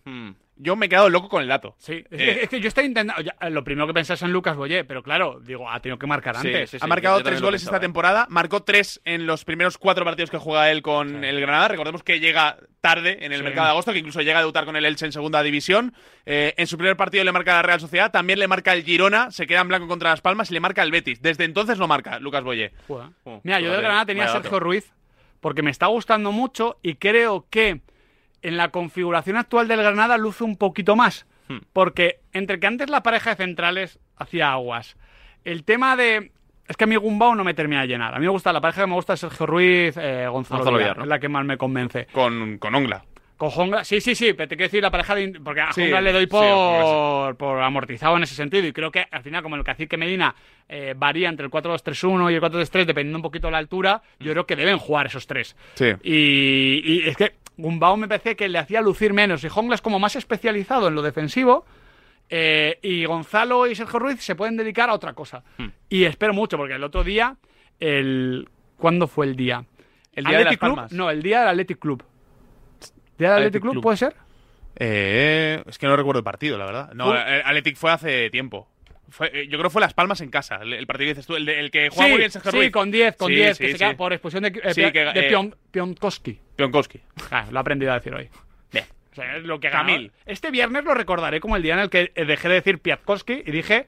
Yo me he quedado loco con el dato. Sí, es, Eh, que, es que yo estoy intentando. ya, lo primero que pensás en Lucas Boye, pero claro, digo, ha tenido que marcar antes. sí, sí, ha marcado tres goles esta temporada. Marcó tres en los primeros cuatro partidos que juega él con el Granada. Recordemos que llega tarde en el Sí. mercado de agosto, que incluso llega a debutar con el Elche en segunda división. Eh, en su primer partido le marca la Real Sociedad. También le marca el Girona. Se queda en blanco contra Las Palmas y le marca el Betis. Desde entonces no marca Lucas. Oh, Mira, yo del Granada tenía a Sergio. Ruiz porque me está gustando mucho y creo que en la configuración actual del Granada luce un poquito más. Hmm. Porque entre que antes la pareja de centrales hacía aguas, el tema de... Es que a mí Gumbau no me termina de llenar. A mí me gusta, la pareja que me gusta es Sergio Ruiz, eh, Gonzalo, Gonzalo Villar, Villar, ¿no? es la que más me convence. Con, con Ongla. Con Jongla, sí, sí, sí, pero te quiero decir la pareja de. Porque a Sí, le doy sí, por, por amortizado en ese sentido. Y creo que al final, como el cacique Medina eh, varía entre el 4-2-3-1 y el 4-3-3, dependiendo un poquito de la altura, yo creo que deben jugar esos tres. Sí. Y, y es que Gumbao me parece que le hacía lucir menos. Y Jongla es como más especializado en lo defensivo. eh, y Gonzalo y Sergio Ruiz se pueden dedicar a otra cosa. Hmm. Y espero mucho, porque el otro día, el ¿cuándo fue el día? El día de Athletic Las Club, Palmas. no, el día del Athletic Club. ¿Día del Athletic, Athletic Club, Club. puede ser? Eh, es que no recuerdo el partido, la verdad. No, Fue- el Athletic fue hace tiempo. Fue- eh, yo creo que fue Las Palmas en casa, el, el partido que dices tú, el, de- el que juega sí, muy bien Sergio sí, Ruiz. con 10, con Sí, 10, sí, que se sí. queda por expulsión de, eh, Sí, que, de eh, Pion- Pionkowski. Pionkowski. Ah, lo he aprendido a decir hoy. O sea, es lo que Camil. Camil. Este viernes lo recordaré como el día en el que eh, dejé de decir Piatkowski y dije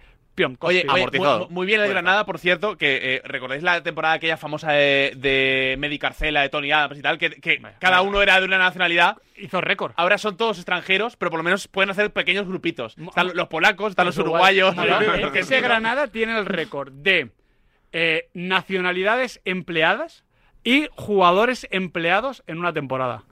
Oye, oye, muy, muy bien el Granada, por cierto, que eh, recordáis la temporada aquella famosa de, de Medi Carcela, de Tony Adams y tal, que, que cada uno era de una nacionalidad. Hizo récord. Ahora son todos extranjeros, pero por lo menos pueden hacer pequeños grupitos. Están los polacos, están los Los uruguayos. uruguayos. Ese Granada tiene el récord de eh, nacionalidades empleadas y jugadores empleados en una temporada.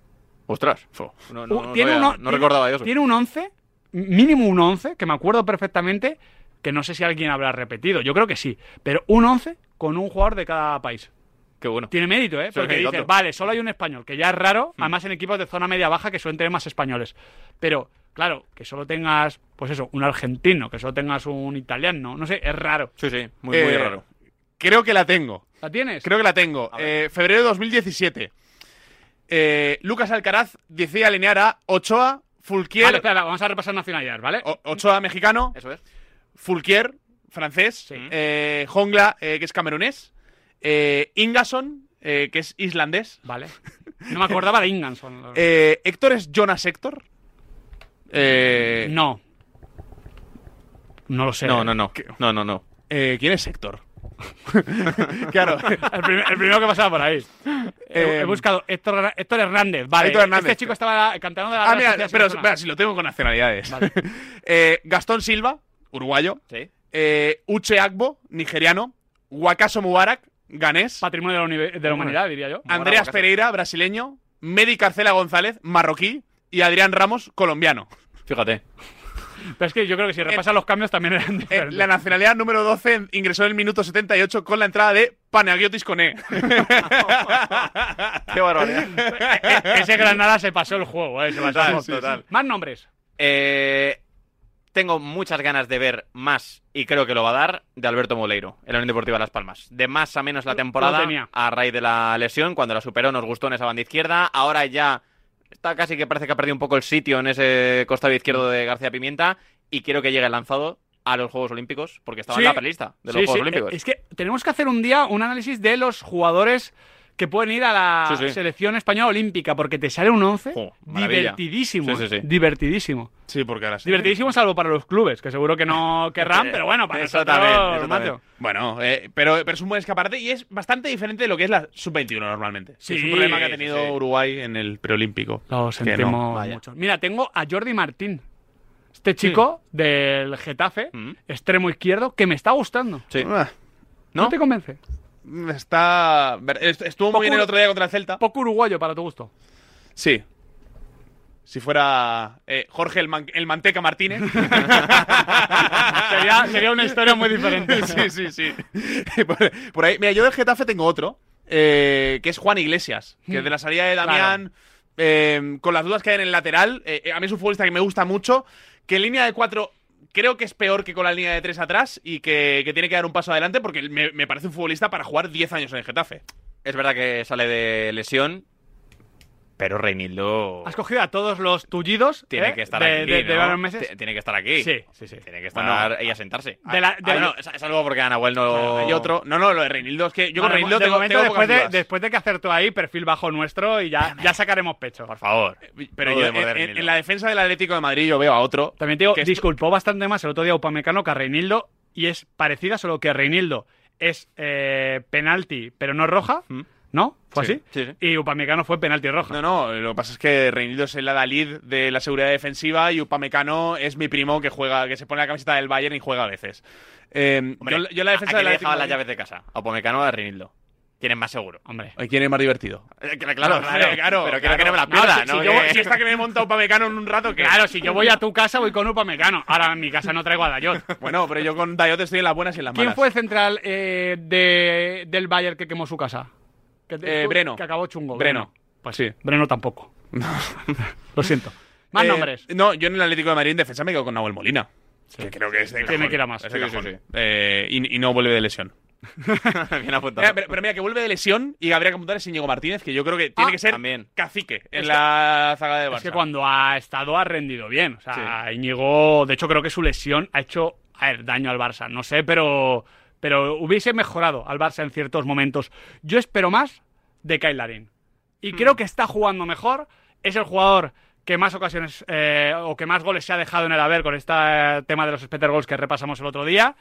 Ostras. No, no, no tiene uno- no recordaba yo eso. Tiene un 11, mínimo un 11, que me acuerdo perfectamente, que no sé si alguien habrá repetido, yo creo que sí, pero un 11 con un jugador de cada país. Qué bueno. Tiene mérito, ¿eh? Porque dices, vale, solo hay un español, que ya es raro, además en equipos de zona media-baja que suelen tener más españoles. Pero, claro, que solo tengas, pues eso, un argentino, que solo tengas un italiano, no sé, es raro. Sí, sí, muy, Eh, muy raro. Creo que la tengo. ¿La tienes? Creo que la tengo. Eh, febrero de 2017. Eh, Lucas Alcaraz decide alinear a Ochoa, Fulquier. Vale, espera, vamos a repasar nacionalidades, ¿vale? O- Ochoa, mexicano. Eso es. Fulquier, francés. eh, Jongla, eh, que es camerunés. Eh, Ingason, eh, que es islandés. Vale. No me acordaba de Inganson. Eh, Héctor es Jonas Héctor. Eh, no. No lo sé. No, no, no. No, no, no. Eh, ¿Quién es Héctor? claro. el, prim- el primero que pasaba por ahí. He, Eh, he buscado Héctor, Héctor Hernández. Vale, Héctor Hernández. Este chico estaba cantando de la Ah, mira, pero espera, si lo tengo con nacionalidades. Eh, Gastón Silva, uruguayo. Sí. Eh, Uche Agbo, nigeriano. Wakaso Mubarak, ganés. Patrimonio de la, uni- de la humanidad, diría yo. Andreas. Pereira, brasileño. Medi Carcela González, marroquí. Y Adrián Ramos, colombiano. Fíjate. Pero es que yo creo que si repasan los cambios también eran Eh, diferentes. la nacionalidad número 12 ingresó en el minuto 78 con la entrada de Panagiotis Coné. Qué barbaridad. E- Ese Granada se pasó el juego, eh, se pasó. Total, total. Más nombres. Eh, tengo muchas ganas de ver más, y creo que lo va a dar, de Alberto Moleiro, en la Unión Deportiva Las Palmas. De más a menos la temporada, a raíz de la lesión, cuando la superó nos gustó en esa banda izquierda. Ahora ya está casi que parece que ha perdido un poco el sitio en ese costado izquierdo de García Pimienta, y quiero que llegue lanzado a los Juegos Olímpicos, porque estaba Sí. en la pelista de los Sí, Juegos sí. Olímpicos. Es que tenemos que hacer un día un análisis de los jugadores que pueden ir a la Sí, sí. selección española olímpica, porque te sale un 11 maravilla. divertidísimo. Sí, sí, sí. Divertidísimo. Sí, porque ahora sí. Divertidísimo salvo para los clubes, que seguro que no querrán, pero bueno, para Eso nosotros, también, eso macho. también. Bueno, eh, pero, pero es un buen escaparate y es bastante diferente de lo que es la sub-21 normalmente. Sí, es un problema que ha tenido sí. Uruguay en el preolímpico. Lo sentimos no. Mucho. Mira, tengo a Jordi Martín. Este chico del Getafe, extremo izquierdo, que me está gustando. Sí. Ah, ¿No? te convence? Está. est- Estuvo muy bien el otro día contra el Celta. Poco uruguayo para tu gusto. Sí. Si fuera eh, Jorge el, Man- el Manteca Martínez. sería, sería una historia muy diferente. sí, sí, sí. Por, por ahí. Mira, yo del Getafe tengo otro, eh, que es Juan Iglesias, que Mm. de la salida de Damián, eh, con las dudas que hay en el lateral, a mí es un futbolista que me gusta mucho, que en línea de cuatro creo que es peor que con la línea de tres atrás y que, tiene que dar un paso adelante porque me, me parece un futbolista para jugar 10 años en el Getafe. Es verdad que sale de lesión, pero Reinildo Has cogido a todos los tullidos. tiene ¿eh? que estar de, aquí. de- de ¿no? varios meses. Tiene que estar aquí. Sí, sí, sí. Tiene que estar Bueno, y a sentarse. de la- de Ah, no, es, es algo porque a Nahuel no. Hay otro. No, no, lo de Reinildo es que yo con Reinildo tengo, momento, tengo después, pocas de, después de que acertó ahí, perfil bajo nuestro y ya, ya sacaremos pecho. Por favor. Pero No yo, en, en- la defensa del Atlético de Madrid yo veo a otro. También te digo, que esto- disculpó bastante más el otro día Upamecano que a Reinildo y es parecida, solo que Reinildo es eh, penalti, pero no roja, ¿no? ¿Fue Sí, así? sí, sí. Y Upamecano fue penalti roja. No, no, lo que pasa es que Reinildo es el adalid de la seguridad defensiva y Upamecano es mi primo que juega, que se pone la camiseta del Bayern y juega a veces. Eh, Hombre, yo, yo la defensa ¿a del quién le dejaba de las llaves de casa? A Pomecano o a Reinildo. ¿Quién es más seguro? Hombre. ¿Quién es más divertido? Eh, Claro, claro, claro, claro, Pero quiero claro. que no me la No, pierda, si- ¿no? si yo- si esta que me he montado Upamecano en un rato, que Claro, si yo voy a tu casa voy con Upamecano. Ahora en mi casa no traigo a Dayot. Bueno, pero yo con Dayot estoy en las buenas y en las ¿Quién malas. fue el central eh, de, del Bayern que quemó su casa? Que, Eh, Breno. Que acabó chungo. Breno. Pues Sí. Breno tampoco. Lo siento. Más Eh, nombres. No, yo en el Atlético de Madrid en defensa me quedo con Nahuel Molina. Que creo que es de Tiene que ir a más. Sí, sí. Eh, y, y no vuelve de lesión. Bien apuntado. Pero, pero mira, que vuelve de lesión y habría que apuntar es Íñigo Martínez, que yo creo que tiene Ah, que ser también. cacique en Es la zaga de Barça. Es que cuando ha estado ha rendido bien. O sea, Íñigo, de hecho, creo que su lesión ha hecho a ver, daño al Barça. No sé, pero, pero hubiese mejorado al Barça en ciertos momentos. Yo espero más de Kyle Larin. Y creo que está jugando mejor. Es el jugador que más ocasiones eh, o que más goles se ha dejado en el haber con este eh, tema de los Spetter Goals que repasamos el otro día.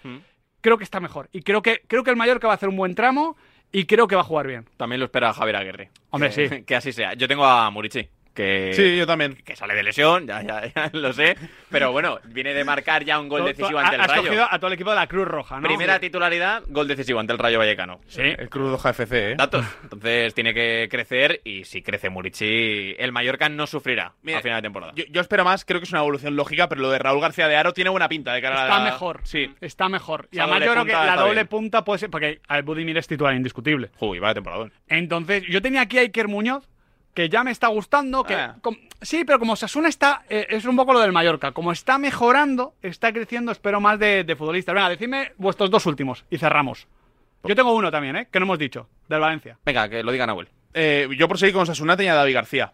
Creo que está mejor. Y creo que, creo que el Mallorca va a hacer un buen tramo y creo que va a jugar bien. También lo espera Javier Aguirre. Hombre, Que- sí. Que así sea. Yo tengo a Murici. Que, Sí, yo también. Que sale de lesión, ya, ya, ya lo sé. Pero bueno, viene de marcar ya un gol decisivo ante el has Rayo. cogido a todo el equipo de la Cruz Roja, ¿no? Primera titularidad, gol decisivo ante el Rayo Vallecano. Sí. El Cruz FC, ¿eh? Datos. Entonces tiene que crecer y si crece Murici, el Mallorca no sufrirá Mira, a final de temporada. Yo, yo espero más, creo que es una evolución lógica, pero lo de Raúl García de Aro tiene buena pinta de cara a Está la- mejor. Sí. Está mejor. Y además yo creo que la está doble bien. punta puede ser. Porque al Budimir es titular indiscutible. Uy, vaya temporada. Entonces, yo tenía aquí a Iker Muñoz, que ya me está gustando. Que, Ah. com- sí, pero como Sasuna está. eh, es un poco lo del Mallorca. Como está mejorando, está creciendo, espero más de, de futbolistas. Venga, decidme vuestros dos últimos y cerramos. Yo tengo uno también, ¿eh? Que no hemos dicho. Del Valencia. Venga, que lo diga Nahuel. Eh, yo por seguir con Sasuna tenía a David García.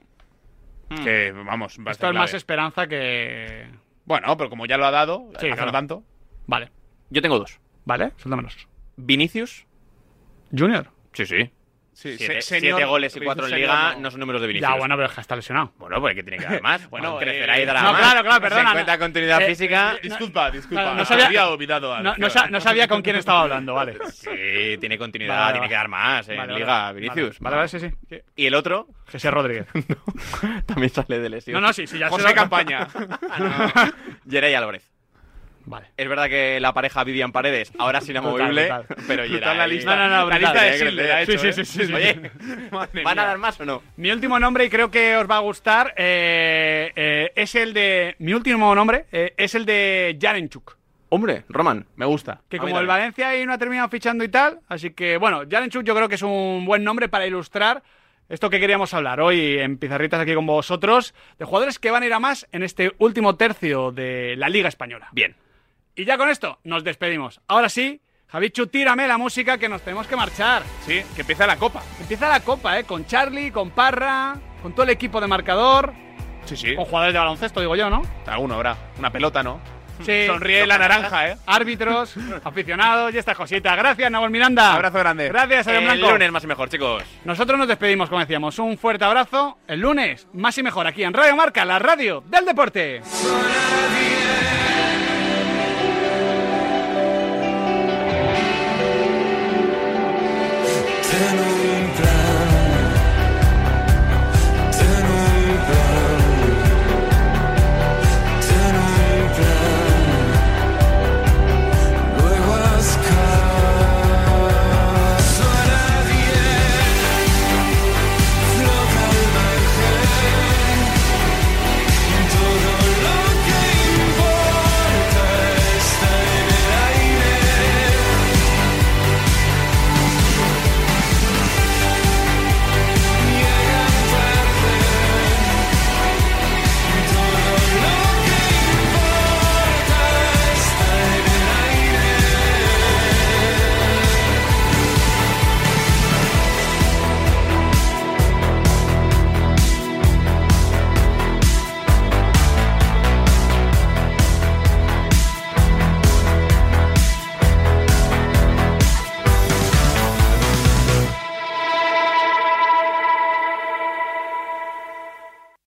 Que, vamos, va a Hmm. Esto es más esperanza que. Bueno, pero como ya lo ha dado, Sí, hace claro. tanto. Vale. Yo tengo dos. Vale, suéltamelos. Vinicius. Junior. Sí, sí. Sí, siete, se- senior- siete goles y cuatro en senior liga no. no son números de Vinicius. Ya, bueno, pero está lesionado. Bueno, pues que tiene que dar más. Bueno, Bueno, eh, crecerá y dará no, más. claro, claro, perdona, Se encuentra no. continuidad Eh, física. Disculpa, disculpa. No, no sabía- había olvidado a No, sa- no sabía con quién estaba hablando, vale. Sí, tiene continuidad, Vale, tiene que dar más en Vale, liga, Vale, Vinicius. Vale, vale, sí, sí. Y el otro José Rodríguez. también sale de lesión. No, no, sí, sí, ya José se lo- Campaña. Yeray Álvarez. Vale. Es verdad que la pareja Vivian Paredes ahora es inamovible, pero Yeray... la lista. No, no, no, La lista de Schindler ha Sí, hecho, sí, ¿eh? sí, sí, sí. Oye, Madre ¿van a dar más o no? Mi último nombre, y creo que os va a gustar, eh, eh, es el de. Mi último nombre eh, es el de Jarenchuk. Hombre, Roman. Me gusta. Que como el. Valencia ahí no ha terminado fichando y tal, así que bueno, Jarenchuk yo creo que es un buen nombre para ilustrar esto que queríamos hablar hoy en Pizarritas aquí con vosotros, de jugadores que van a ir a más en este último tercio de la Liga Española. Bien. Y ya con esto nos despedimos. Ahora sí, Javichu, tírame la música que nos tenemos que marchar. Sí, que empieza la copa. Empieza la copa, ¿eh? Con Charlie, con Parra, con todo el equipo de marcador, Sí, sí. con jugadores de baloncesto, digo yo, ¿no? Alguno habrá. Una pelota, ¿no? Sí. Sonríe la naranja, ¿eh? Árbitros, aficionados y estas cositas. Gracias, Nahuel Miranda. Abrazo grande. Gracias, Adrián El Blanco. lunes más y mejor, chicos. Nosotros nos despedimos, como decíamos. Un fuerte abrazo. El lunes, más y mejor aquí en Radio Marca, la radio del deporte.